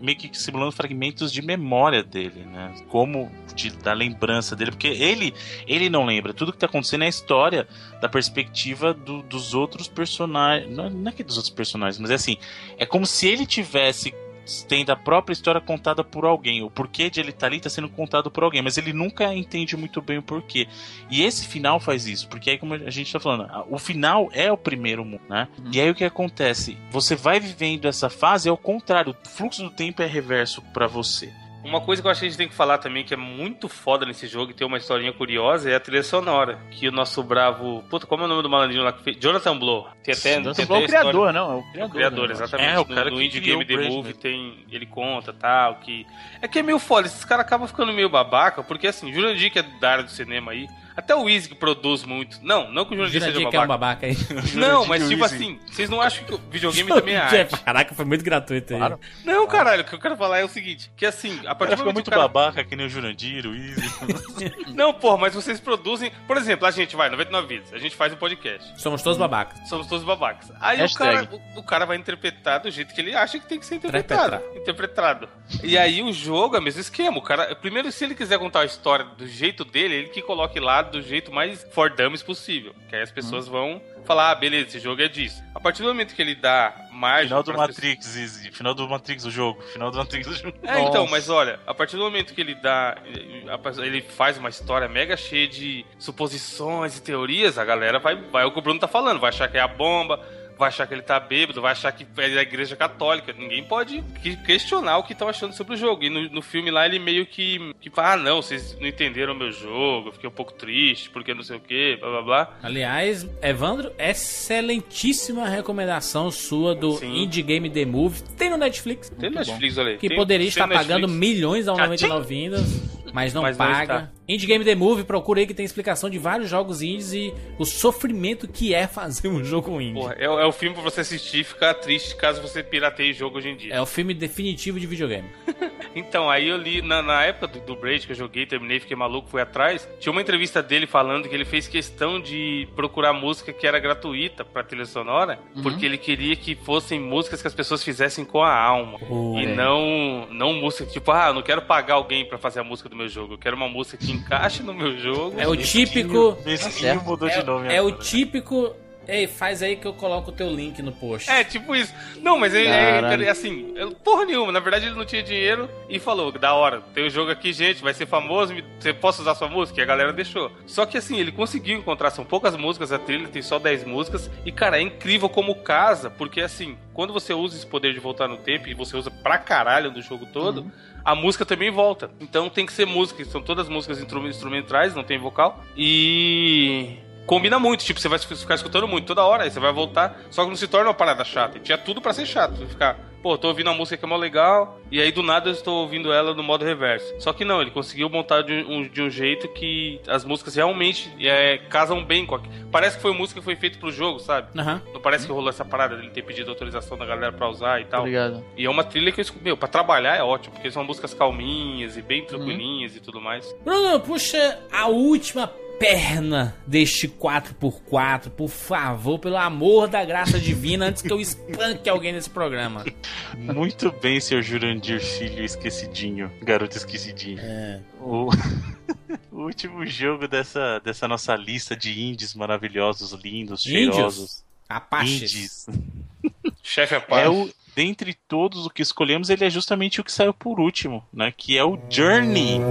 meio que simulando fragmentos de memória dele, né? Como de- da lembrança dele. Porque ele, ele não lembra. Tudo que tá acontecendo é a história da perspectiva do- dos outros personagens. Não, não é que dos outros personagens, mas é assim. É como se ele tivesse tendo a própria história contada por alguém. O porquê de ele estar ali está sendo contado por alguém, mas ele nunca entende muito bem o porquê. E esse final faz isso, porque aí, como a gente tá falando, o final é o primeiro mundo, né? E aí o que acontece? Você vai vivendo essa fase, é o contrário, o fluxo do tempo é reverso pra você. Uma coisa que eu acho que a gente tem que falar também, que é muito foda nesse jogo e tem uma historinha curiosa, é a trilha sonora. Que o nosso bravo. Puta, como é o nome do malandrinho lá que fez? Jonathan Blow. Tem até. Jonathan tem Blow é o criador, não? É o É criador. o criador, né? exatamente. É, o No- cara no, que Indie Game The Movie mesmo. tem. Ele conta tal, que. É que é meio foda, esses caras acabam ficando meio babaca, porque assim, Jurandir, que é da área do cinema aí, até o que produz muito. Não, não que o Jurandir seja Jurandir que é um babaca. babaca aí. Não, mas Jurandir tipo assim, vocês não acham que o videogame também é arte? Caraca, foi muito gratuito aí. Claro. Não, caralho, o que eu quero falar é o seguinte, que assim, a partir do momento muito cara... babaca, que nem o Jurandir, o Easy. Não, porra, mas vocês produzem. Por exemplo, a gente vai, 99 vidas, a gente faz um podcast. Somos todos babacas. Somos todos babacas. Aí o cara, o, o cara vai interpretar do jeito que ele acha que tem que ser interpretado. Interpretado. E aí o jogo é o mesmo esquema. O cara, primeiro, se ele quiser contar a história do jeito dele, ele que coloque lá do jeito mais for dummies possível. Que aí as pessoas vão falar, ah, beleza, esse jogo é disso. A partir do momento que ele dá margem. Final do Matrix, Easy. Final do Matrix, o jogo. Final do Matrix, o jogo. É, então, Nossa. mas olha, a partir do momento que ele dá. Ele faz uma história mega cheia de suposições e teorias, a galera vai. Vai é o que o Bruno tá falando, vai achar que é a bomba, vai achar que ele tá bêbado, vai achar que é da igreja católica. Ninguém pode que- questionar o que estão achando sobre o jogo. E no, no filme lá ele meio que, que fala: ah, não, vocês não entenderam o meu jogo, eu fiquei um pouco triste, porque não sei o que, blá blá blá. Aliás, Evandro, excelentíssima recomendação sua do Sim. Indie Game The Move. Tem no Netflix. Tem no Netflix, olha aí. Que Tem- poderia estar pagando Netflix. milhões ao Ah, 99 vindas, mas não Mas não paga. está. Indie Game The Move, procura aí que tem explicação de vários jogos indies e o sofrimento que é fazer um jogo indie. Porra, é, é o filme pra você assistir e ficar triste caso você pirateie o jogo hoje em dia. É o filme definitivo de videogame. Então, aí eu li, na, na época do, do Braid, que eu joguei, terminei, fiquei maluco, fui atrás, tinha uma entrevista dele falando que ele fez questão de procurar música que era gratuita pra trilha sonora, porque ele queria que fossem músicas que as pessoas fizessem com a alma. E não, não música tipo, ah, eu não quero pagar alguém pra fazer a música do meu jogo, eu quero uma música que encaixe no meu jogo. É o típico. Mesquinho certo. mudou de nome É, é o típico. Ei, faz aí que eu coloco o teu link no post. É, tipo isso. Não, mas ele é, assim, é porra nenhuma. Na verdade, ele não tinha dinheiro e falou: da hora, tem um jogo aqui, gente, vai ser famoso, me- você posso usar sua música? E a galera deixou. Só que assim, ele conseguiu encontrar, são poucas músicas, a trilha tem só 10 músicas. E, cara, é incrível como casa, porque assim, quando você usa esse poder de voltar no tempo e você usa pra caralho no jogo todo. A música também volta. Então tem que ser música. São todas músicas instru- instrumentais, não tem vocal. E combina muito, tipo, você vai ficar escutando muito toda hora, aí você vai voltar, só que não se torna uma parada chata. E tinha tudo pra ser chato, você ficar, pô, tô ouvindo uma música que é mó legal, e aí do nada eu estou ouvindo ela no modo reverso. Só que não, ele conseguiu montar de um, de um jeito que as músicas realmente é, casam bem com a... Parece que foi música que foi feita pro jogo, sabe? Aham. Não parece que rolou essa parada dele ter pedido autorização da galera pra usar e tal. Obrigado. E é uma trilha que eu escuto, meu, pra trabalhar é ótimo, porque são músicas calminhas e bem tranquilinhas e tudo mais. Bruno, puxa a última perna deste 4x4, por favor, pelo amor da graça divina, antes que eu espanque alguém nesse programa. Muito bem, seu Jurandir Filho esquecidinho. Garoto esquecidinho. É. O... o último jogo dessa, dessa nossa lista de indies maravilhosos, lindos, Índios? cheirosos. Apaches. Indies. Chefe a É o, dentre todos o que escolhemos, ele é justamente o que saiu por último, né? Que é o Journey.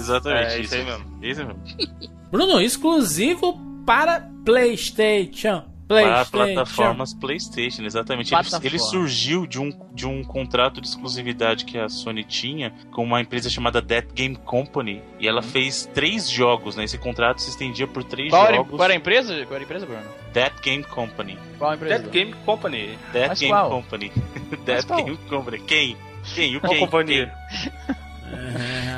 Exatamente. É, isso aí mesmo. Esse mesmo. Bruno, exclusivo para PlayStation Para plataformas PlayStation, exatamente. Ele, Plataforma. ele surgiu de um, de um contrato de exclusividade que a Sony tinha com uma empresa chamada Dead Game Company. E ela fez três jogos, né? Esse contrato se estendia por três Qual era, jogos. qual era a empresa? Qual era a empresa, Bruno? Dead Game Company. Qual a empresa? Dead Game Company. Dead Mas Game qual? Company. Dead qual? Game Company. Quem? Quem? O Qual quem? companhia? Quem?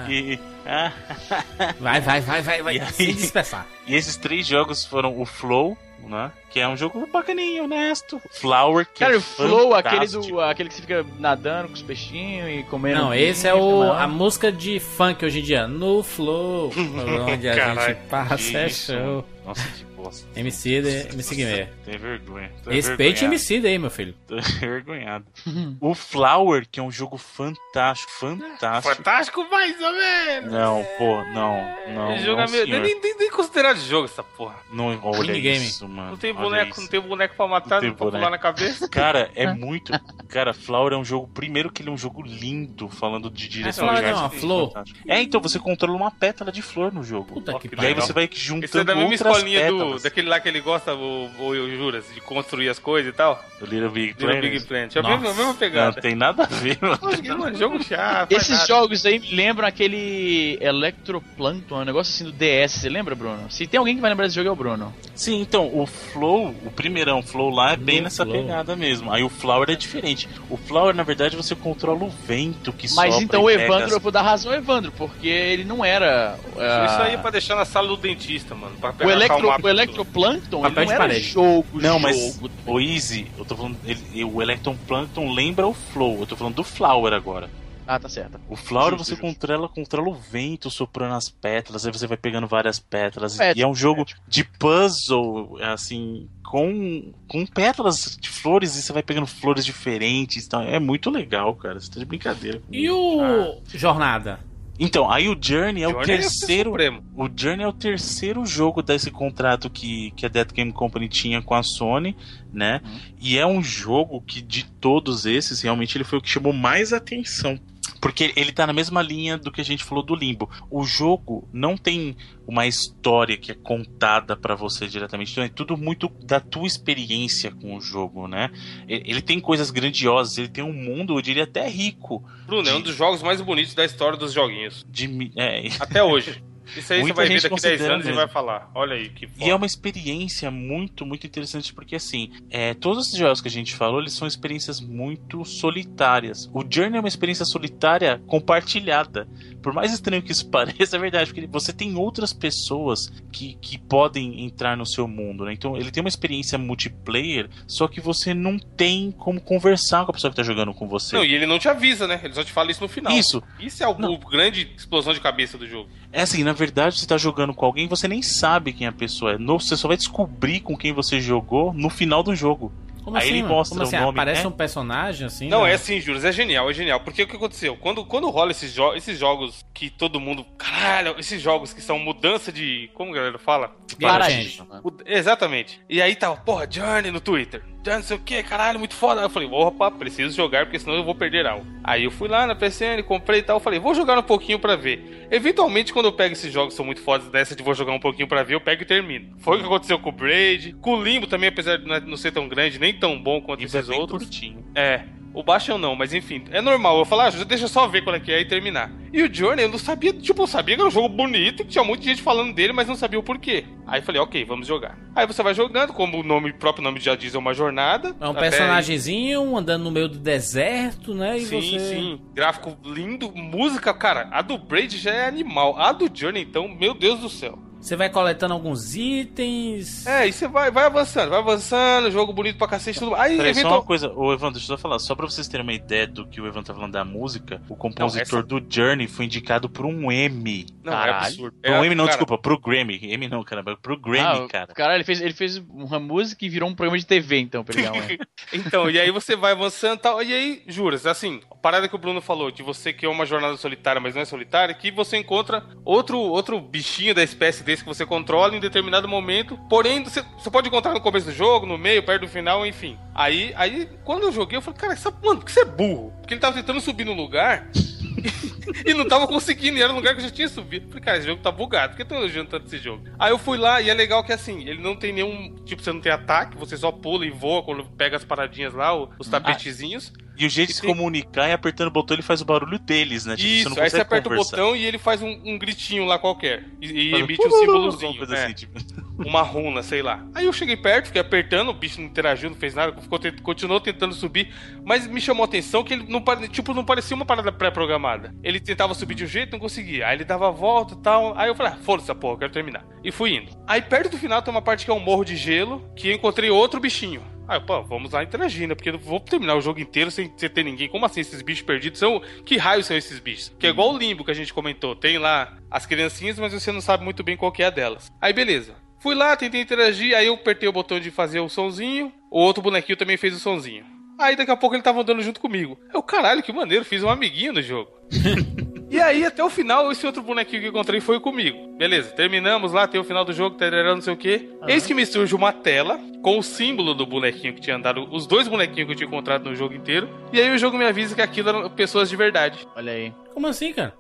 E, Vai, vai, vai, vai, vai. E aí? Se dispersar. e esses três jogos foram o Flow, né? Que é um jogo bacaninho, honesto. Flower, que Cara, é o Flow, aquele, do, aquele que você fica nadando com os peixinhos e comendo. Não, esse é o, a música de funk hoje em dia. No Flow. onde a gente passa, é show. Nossa, que bosta. MC, de, MC Guimê. Tem vergonha. Respeite. MC daí, meu filho. Tô envergonhado. o Flower, que é um jogo fantástico, fantástico. Fantástico mais ou menos. Não, pô, não, não. Esse jogo não, é meio. Nem, nem, nem considerado jogo essa porra. Não olha Minigame. isso, mano. Não tem boneco, não tem boneco pra matar, Não tem não pra pular na cabeça. Cara, é muito. Cara, Flower é um jogo. Primeiro que ele é um jogo lindo, falando de direção Flower de não é arte, uma flor? É, então você controla uma pétala de flor no jogo. Puta que E aí você vai é juntando da mesma outras escolinha do, daquele lá que ele gosta, o, o Juras, de construir as coisas e tal. Do Little Big Little Planet. Big Planet. É a mesma, a mesma Não pegada. tem nada a ver, mano. Que, mano, jogo chato. Esses nada. jogos aí me lembram aquele Electroplankton, um negócio assim do DS, você lembra, Bruno? Se tem alguém que vai lembrar desse jogo é o Bruno. Sim, então, o Flow, o primeirão, o Flow lá é bem No nessa Flow. pegada mesmo. Aí o Flower é diferente. O Flower, na verdade, você controla o vento que Mas sopra então o Evandro, as- eu vou dar razão ao Evandro, porque ele não era. ah, Isso aí é pra deixar na sala do dentista, mano. Pra o, pegar electro, acalmar o Electroplankton, ele não de era parede. jogo, Não, mas jogo. o Easy, eu tô falando, ele, o Electron Plankton lembra o Flow. Eu tô falando do Flower agora. Ah, tá certo. O Flower Justo, você justo. controla, controla o vento soprando as pétalas, aí você vai pegando várias pétalas. É, e é um jogo de puzzle, assim, com, com pétalas de flores, e você vai pegando flores diferentes. Então, é muito legal, cara. Você tá de brincadeira. E o Jornada? Então, aí o Journey é o Journey é terceiro. supremo. O Journey é o terceiro jogo desse contrato que, que a Dead Game Company tinha com a Sony, né? E é um jogo que de todos esses, realmente ele foi o que chamou mais atenção. Porque ele tá na mesma linha do que a gente falou do Limbo. O jogo não tem uma história que é contada pra você diretamente. Então é tudo muito da tua experiência com o jogo, né? Ele tem coisas grandiosas, ele tem um mundo, eu diria até rico. Bruno, é um dos jogos mais bonitos da história dos joguinhos. De, é, Até hoje. Isso aí você Muita vai ver daqui 10 considera anos e mesmo. vai falar. Olha aí, que foda. E é uma experiência muito, muito interessante, porque assim, é, todos esses jogos que a gente falou, eles são experiências muito solitárias. O Journey é uma experiência solitária compartilhada. Por mais estranho que isso pareça, é verdade, porque você tem outras pessoas que, que podem entrar no seu mundo, né? Então ele tem uma experiência multiplayer, só que você não tem como conversar com a pessoa que tá jogando com você. Não, e ele não te avisa, né? Ele só te fala isso no final. Isso. Isso é o, o grande explosão de cabeça do jogo. É assim, na verdade, você tá jogando com alguém, você nem sabe quem a pessoa é. No- Você só vai descobrir com quem você jogou no final do jogo. Como Aí assim, ele mostra Como assim? o nome, Aparece né? um personagem assim? Não, né? é assim, Juros, é genial, é genial. Porque o que aconteceu? Quando, quando rola esses, jo esses jogos que todo mundo. Caralho, esses jogos que são mudança de. Como a galera fala? Paradigma. Exatamente. E aí tava, porra, Journey no Twitter. Journey não sei o que, caralho, muito foda. Aí eu falei, opa, preciso jogar, porque senão eu vou perder algo. Aí eu fui lá na PCN, comprei e tal, falei, vou jogar um pouquinho pra ver. Eventualmente, quando eu pego esses jogos que são muito fodas dessa de vou jogar um pouquinho pra ver, eu pego e termino. Foi o que aconteceu com o Braid, com o Limbo também, apesar de não- não ser tão grande, nem tão bom quanto E esses bem outros. curtinho. É. O baixo eu não, mas enfim, é normal. Eu falar, ah, deixa eu só ver qual é que é e terminar. E o Journey, eu não sabia, tipo, eu sabia que era um jogo bonito, que tinha muita gente falando dele, mas não sabia o porquê. Aí eu falei, ok, vamos jogar. Aí você vai jogando, como o nome, próprio nome já diz, é uma jornada. É um personagemzinho andando no meio do deserto, né? E Sim, você... sim. Gráfico lindo, música, cara, a do Braid já é animal. A do Journey, então, meu Deus do céu. Você vai coletando alguns itens. É, e você vai, vai avançando, vai avançando, jogo bonito pra cacete, tudo. Aí, Peraí, só uma coisa, ô Evandro, deixa eu só falar, só pra vocês terem uma ideia do que o Evandro tá falando da música, o compositor essa- do Journey foi indicado por um M. Não, é Caralho. absurdo. Pro um M não, cara, desculpa, pro Grammy. M não, caramba, pro Grammy, Ah, cara. Cara, ele fez, ele fez uma música e virou um programa de TV, então, pra ele ganhar um- Então, e aí você vai avançando e tal. E aí, juras, assim, a parada que o Bruno falou, de você que é uma jornada solitária, mas não é solitária, que você encontra outro, outro bichinho da espécie que você controla em determinado momento. Porém, você, você pode encontrar no começo do jogo, no meio, perto do final, enfim. Aí, aí quando eu joguei, eu falei, cara, essa, mano, por que você é burro? Porque ele tava tentando subir no lugar. e não tava conseguindo, e era um lugar que eu já tinha subido. Falei, cara, esse jogo tá bugado, por que eu tô elogiando tanto esse jogo? Aí eu fui lá, e é legal que assim, ele não tem nenhum. Tipo, você não tem ataque, você só pula e voa quando pega as paradinhas lá, os tapetezinhos. E o jeito de se tem- comunicar é apertando o botão, ele faz o barulho deles, né? Tipo, Isso, você não aí você aperta conversar. o botão e ele faz um, um gritinho lá qualquer. E, e emite um símbolozinho. coisa é. assim, tipo. uma runa, sei lá. Aí eu cheguei perto, fiquei apertando, o bicho não interagiu, não fez nada, ficou, continuou tentando subir, mas me chamou a atenção que ele não, tipo, não parecia uma parada pré-programada. Ele tentava subir de um jeito, não conseguia. Aí ele dava a volta e tal. Aí eu falei, ah, essa porra, eu quero terminar. E fui indo. Aí perto do final tem uma parte que é um morro de gelo, que eu encontrei outro bichinho. Eu, pô, vamos lá interagir, né? Porque eu vou terminar o jogo inteiro sem, sem ter ninguém. Como assim esses bichos perdidos? São... Que raios são esses bichos? Que é igual o limbo que a gente comentou. Tem lá as criancinhas, mas você não sabe muito bem qual que é a delas. Aí, beleza. Fui lá, tentei interagir, aí eu apertei o botão de fazer o sonzinho. O outro bonequinho também fez o sonzinho. Aí daqui a pouco ele tava andando junto comigo. Eu, caralho, que maneiro, fiz um amiguinho no jogo. E aí, até o final, esse outro bonequinho que encontrei foi comigo. Beleza, terminamos lá, tem o final do jogo, tarará, não sei o que. Eis que me surge uma tela com o símbolo do bonequinho que tinha andado, os dois bonequinhos que eu tinha encontrado no jogo inteiro. E aí o jogo me avisa que aquilo eram pessoas de verdade. Olha aí. Como assim, cara?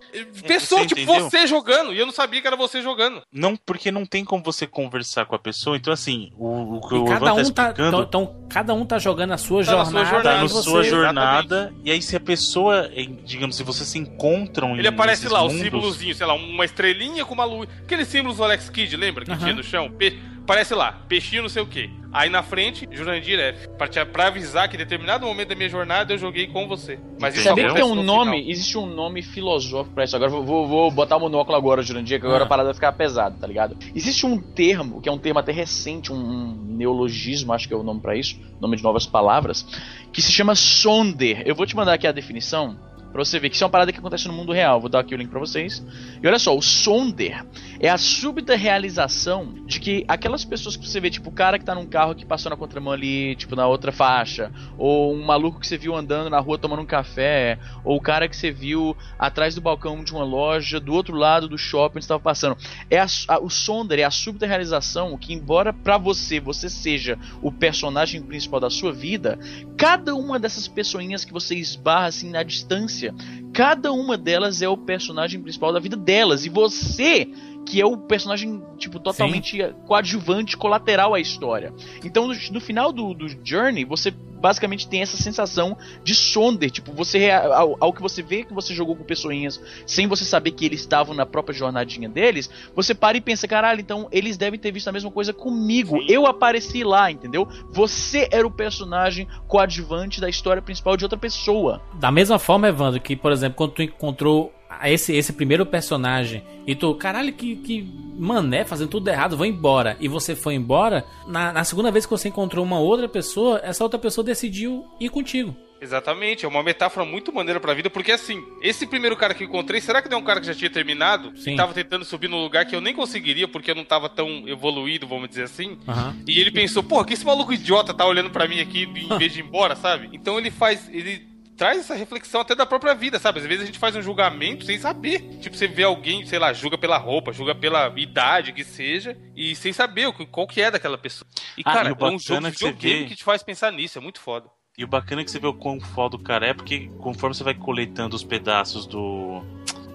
Pessoa, você tipo, entendeu? você jogando, e eu não sabia que era você jogando. Não, porque não tem como você conversar com a pessoa. Então, assim, o, o que E o cada tá um tá, explicando então, então, cada um tá jogando a sua Tá na jornada. sua tá jornada, na e você- sua jornada. E aí, se a pessoa, digamos, se vocês se encontram Ele em- aparece lá, o mundos, símbolozinho, sei lá, uma estrelinha com uma luz. Aqueles símbolos do Alex Kidd, lembra? Que Aham. tinha no chão? Pe- Aparece lá, peixinho não sei o que. Aí na frente, Jurandir F. Pra, te- pra avisar que em determinado momento da minha jornada eu joguei com você. Mas isso Sabia que tem um no nome, final. existe um nome filosófico pra isso. Agora vou, vou, botar o monóculo agora, Jurandir, que agora Ah. a parada vai ficar pesada, tá ligado? Existe um termo, que é um termo até recente, um, um neologismo, acho que é o nome pra isso, nome de novas palavras, que se chama sonder. Eu vou te mandar aqui a definição. Pra você ver que isso é uma parada que acontece no mundo real. Vou dar aqui o link pra vocês. E olha só, o sonder é a súbita realização de que aquelas pessoas que você vê, tipo o cara que tá num carro que passou na contramão ali, tipo na outra faixa, ou um maluco que você viu andando na rua tomando um café, ou o cara que você viu atrás do balcão de uma loja, do outro lado do shopping estava passando. É a, a- o sonder é a súbita realização que, embora pra você você seja o personagem principal da sua vida, cada uma dessas pessoinhas que você esbarra assim na distância, cada uma delas é o personagem principal da vida delas. E você, que é o personagem, tipo, totalmente coadjuvante, colateral à história. Então, no, no final do, do Journey, você basicamente tem essa sensação de sonder. Tipo, você rea- ao, ao que você vê que você jogou com pessoinhas sem você saber que eles estavam na própria jornadinha deles, você para e pensa, caralho, então eles devem ter visto a mesma coisa comigo. Sim. Eu apareci lá, entendeu? Você era o personagem coadjuvante da história principal de outra pessoa. Da mesma forma, Evandro, que, por exemplo, quando tu encontrou esse, esse primeiro personagem e tu, caralho, que, que mané, fazendo tudo errado, vou embora. E você foi embora, na, na segunda vez que você encontrou uma outra pessoa, essa outra pessoa decidiu ir contigo. Exatamente, é uma metáfora muito maneira pra vida, porque assim, esse primeiro cara que eu encontrei, será que não é um cara que já tinha terminado? Sim. E tava tentando subir num lugar que eu nem conseguiria, porque eu não tava tão evoluído, vamos dizer assim. Aham. E ele pensou, porra, que esse maluco idiota tá olhando pra mim aqui em vez de ir embora, sabe? Então ele faz. Ele traz essa reflexão até da própria vida, sabe? Às vezes a gente faz um julgamento sem saber. Tipo, você vê alguém, sei lá, julga pela roupa, julga pela idade que seja, e sem saber o qual que é daquela pessoa. E, Ah, cara, e o é um jogo de videogame vê- que te faz pensar nisso, é muito foda. E o bacana é que você vê o quão foda o cara é, porque conforme você vai coletando os pedaços do.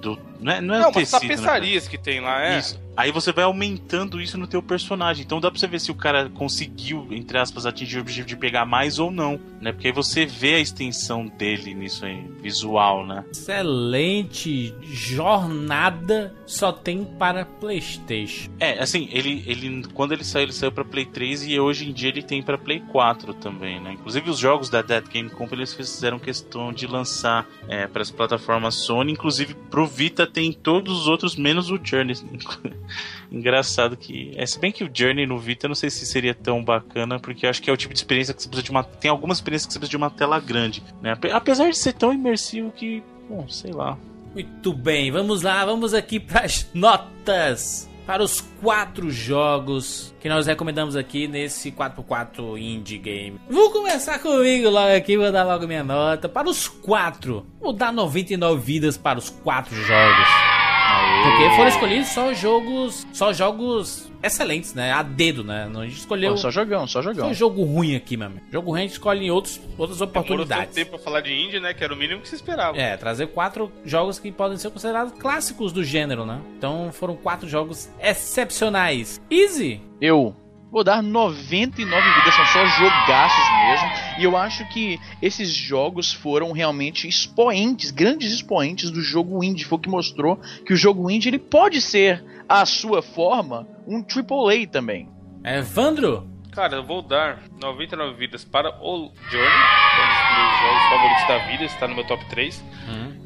do não é, não é Não, tecido, né? tapeçarias que tem lá, é. Isso. Aí você vai aumentando isso no teu personagem. Então dá pra você ver se o cara conseguiu, entre aspas, atingir o objetivo de pegar mais ou não, né? Porque aí você vê a extensão dele nisso aí, visual, né? Excelente jornada só tem para PlayStation. É, assim, ele, ele quando ele saiu, ele saiu pra Play 3 e hoje em dia ele tem pra Play 4 também, né? Inclusive os jogos da Dead Game Company eles fizeram questão de lançar é, para as plataformas Sony, inclusive pro Vita tem todos os outros menos o Journey. Engraçado que. É, se bem que o Journey no Vita não sei se seria tão bacana, porque eu acho que é o tipo de experiência que você precisa de uma. Tem algumas experiências que você precisa de uma tela grande, né? Ape- Apesar de ser tão imersivo que. Bom, sei lá. Muito bem, vamos lá, vamos aqui para as notas para os quatro jogos que nós recomendamos aqui nesse 4x4 Indie Game. Vou começar comigo logo aqui, vou dar logo minha nota. Para os quatro, vou dar 99 vidas para os quatro jogos. Porque foram escolhidos só jogos. Só jogos excelentes, né? A dedo, né? Não, a gente escolheu. Pô, só jogão, só Só jogão. jogo ruim aqui, meu amigo. Jogo ruim a gente escolhe em outros, outras oportunidades. tempo pra falar de indie, né? Que era o mínimo que se esperava. É, trazer quatro jogos que podem ser considerados clássicos do gênero, né? Então foram quatro jogos excepcionais. Easy! Eu vou dar 99 vidas, são só jogaços mesmo. E eu acho que esses jogos foram realmente expoentes, grandes expoentes do jogo indie. Foi o que mostrou que o jogo indie ele pode ser, à sua forma, um AAA também. Evandro! Cara, eu vou dar 99 vidas para o Journey, que é um dos meus jogos favoritos da vida, está no meu top 3.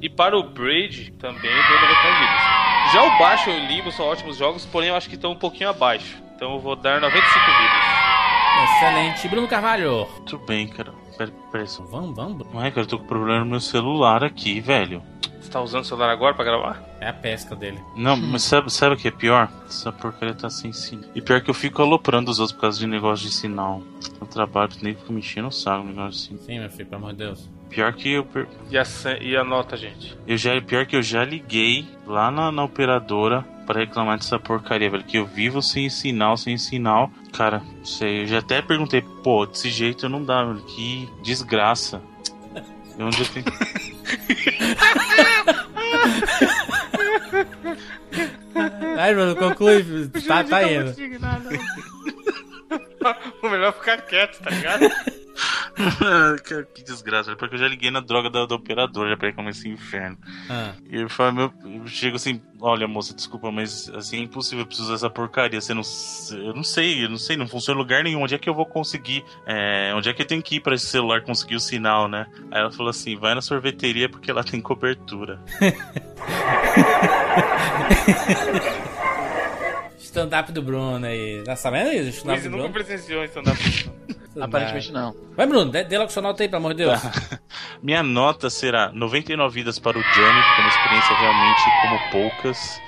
E para o Braid também eu dou 99 vidas. Já o Baixo e o Limbo são ótimos jogos, porém eu acho que estão um pouquinho abaixo. Então eu vou dar 95 vidas. Excelente. Bruno Carvalho! Muito bem, cara. Pera, pera só. Vamos, vamos, Bruno. Não é, cara, eu tô com problema no meu celular aqui, velho. Você tá usando o celular agora pra gravar? É a pesca dele. Não, mas sabe, sabe o que é pior? Essa porcaria tá sem sinal. E pior que eu fico aloprando os outros por causa de negócio de sinal. Eu trabalho, nem fico mexendo o saco, negócio assim. Sim, meu filho, pelo amor de Deus. Pior que eu. E a, e a nota, gente? Eu já, pior que eu já liguei lá na, na operadora pra reclamar dessa porcaria, velho. Que eu vivo sem sinal, sem sinal. Cara, sei, eu já até perguntei, pô, desse jeito não dá, velho. Que desgraça. E onde eu tenho. Vai, Bruno, conclui. Tá, tá indo. o melhor é ficar quieto, tá ligado? Que desgraça, velho. Porque eu já liguei na droga da, da operadora já pra reclamar esse inferno. Ah, E eu falo, meu, eu chego assim, olha moça, desculpa, mas assim é impossível, eu preciso dessa porcaria. Você não, eu não sei, eu não sei, não funciona em lugar nenhum. Onde é que eu vou conseguir? é, onde é que eu tenho que ir pra esse celular conseguir o sinal, né? Aí ela falou assim, vai na sorveteria porque lá tem cobertura. Stand-up do Bruno aí. Tá sabendo isso? Stand-up do nunca Bruno? presenciou em stand-up. Stand-up. Aparentemente não. Vai, Bruno, dê, dê logo sua nota aí, pelo amor de Deus. Minha nota será 99 vidas para o Journey, porque é uma experiência realmente como poucas.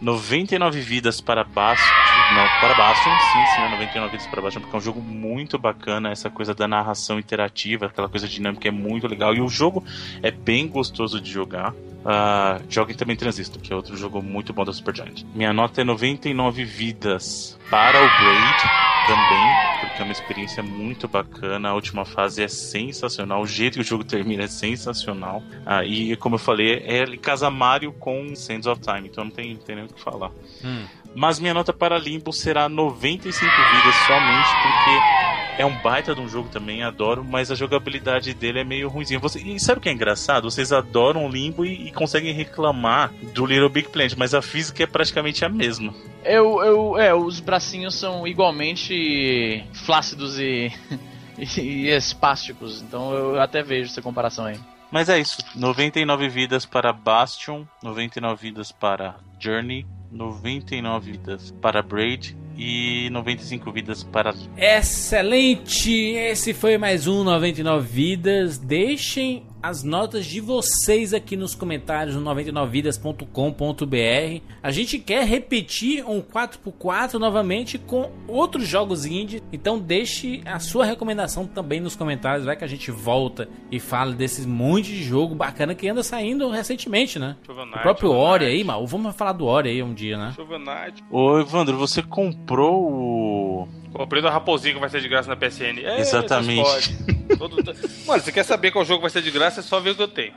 99 vidas para Bastion. Não, para Bastion, sim, sim, 99 vidas para Bastion, porque é um jogo muito bacana. Essa coisa da narração interativa, aquela coisa dinâmica é muito legal. E o jogo é bem gostoso de jogar. Ah, joguem também Transistor, que é outro jogo muito bom da Supergiant. Minha nota é 99 vidas para o Braid também, porque é uma experiência muito bacana. A última fase é sensacional, o jeito que o jogo termina é sensacional. Ah, e como eu falei, é ele casa Mario com Sands of Time, então não tem, não tem nem o que falar. Hum. Mas minha nota para Limbo será 95 vidas somente porque é um baita de um jogo também, adoro, mas a jogabilidade dele é meio ruimzinha. Você, e sabe o que é engraçado? Vocês adoram Limbo e, e conseguem reclamar do Little Big Planet, mas a física é praticamente a mesma. Eu, eu, é, os bracinhos são igualmente flácidos e, e, e espásticos, então eu até vejo essa comparação aí. Mas é isso. 99 vidas para Bastion, 99 vidas para Journey, 99 vidas para Braid e 95 vidas para. Excelente! Esse foi mais um 99 Vidas. Deixem as notas de vocês aqui nos comentários no 99vidas.com.br. A gente quer repetir um 4x4 novamente com outros jogos indie. Então deixe a sua recomendação também nos comentários. Vai que a gente volta e fala desse monte de jogo bacana que anda saindo recentemente, né? Shovel O próprio Ori aí, mal. Vamos falar do Ori aí um dia, né? Knight. Ô Evandro, você comprou o. Comprei da Raposinha que vai ser de graça na PSN. É, Exatamente. Todo- Mano, você quer saber qual jogo vai ser de graça, é só ver o que eu tenho.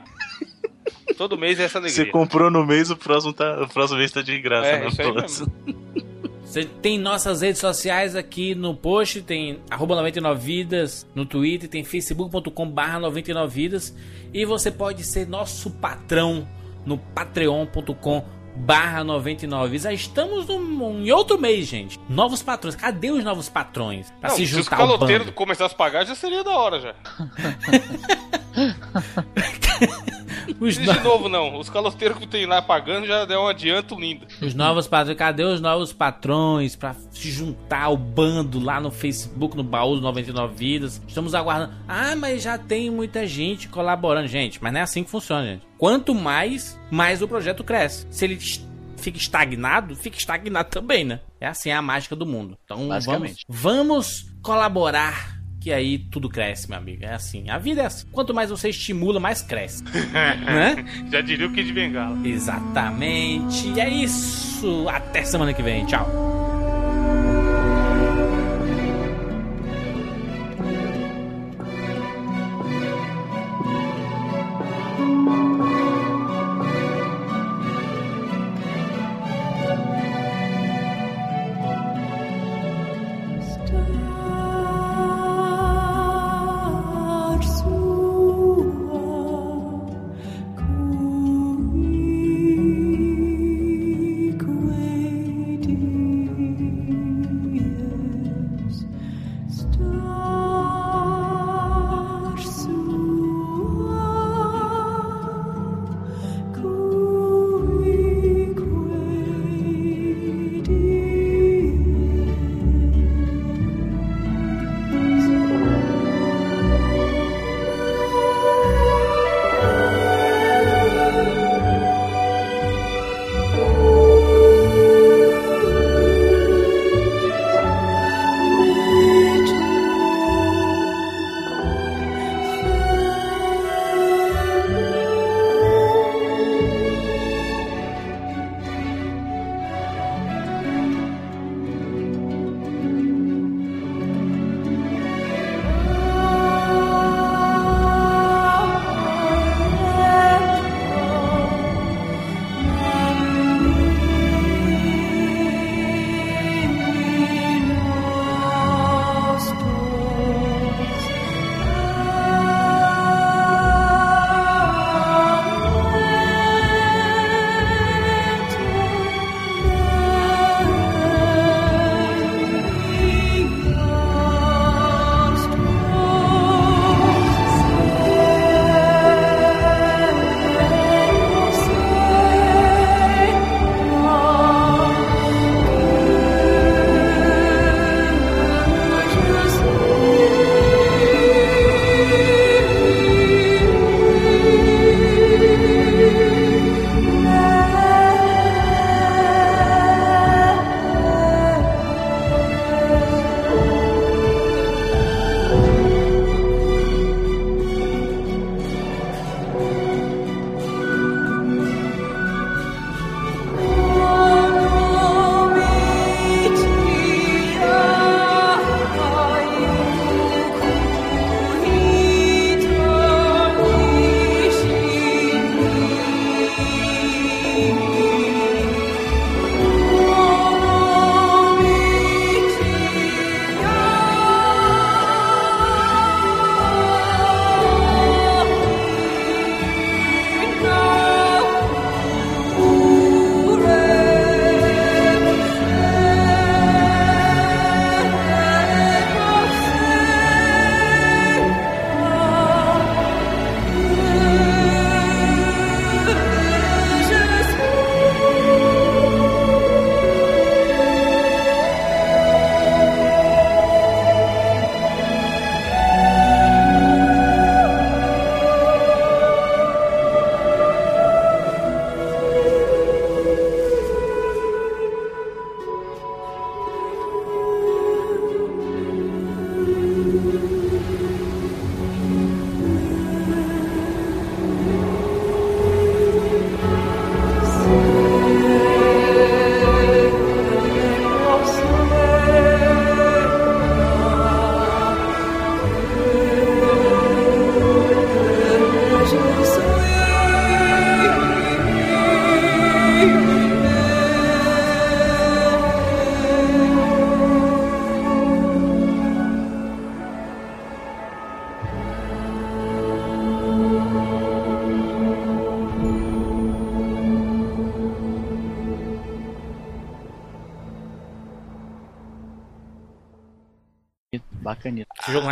Todo mês é essa Você alegria. comprou no mês, o próximo, tá, o próximo mês tá de graça, É, né? isso aí. Você tem nossas redes sociais aqui no post, tem arroba 99vidas no Twitter, tem facebook.com barra 99vidas e você pode ser nosso patrão no patreon.com barra 99vidas. Já estamos num, em outro mês, gente. Novos patrões. Cadê os novos patrões? Pra Não, se se os juntar caloteiros começassem a pagar, já seria da hora já. Os, no- de novo, não. Os caloteiros que tem lá pagando já deu um adianto lindo. os novos patrões. Cadê os novos patrões pra se juntar ao bando lá no Facebook, no baú do 99 Vidas? Estamos aguardando. Ah, mas já tem muita gente colaborando. Gente, mas não é assim que funciona, gente. Quanto mais, mais o projeto cresce. Se ele fica estagnado, fica estagnado também, né? É assim é a mágica do mundo. Então vamos, vamos colaborar que aí tudo cresce, meu amigo. É assim. A vida é assim. Quanto mais você estimula, mais cresce. né? Já diria o Kid de Bengala. Exatamente. E é isso. Até semana que vem. Tchau.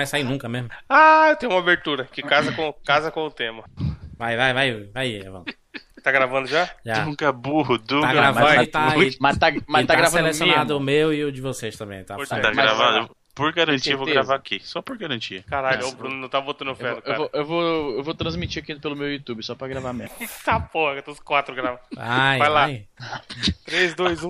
Sair nunca mesmo. Ah, eu tenho uma abertura que casa com, casa com o tema. Vai, vai, vai, vai, Evan. Tá gravando já? Já. Dunga burro, Dunga. Tá gravando vai. tá, e, Mas tá, mas tá tá gravando selecionado o mesmo. meu e o de vocês também, tá? Certo. Tá Mas- gravado. Por garantia, eu vou gravar aqui. Só por garantia. Caralho, o Bruno não tá botando fé Eu, no vou- eu, cara. vou, eu, vou, eu vou transmitir aqui pelo meu YouTube, só pra gravar mesmo. Tá porra, tô os quatro gravando. Vai, Vai lá. vai. 3, 2, 1.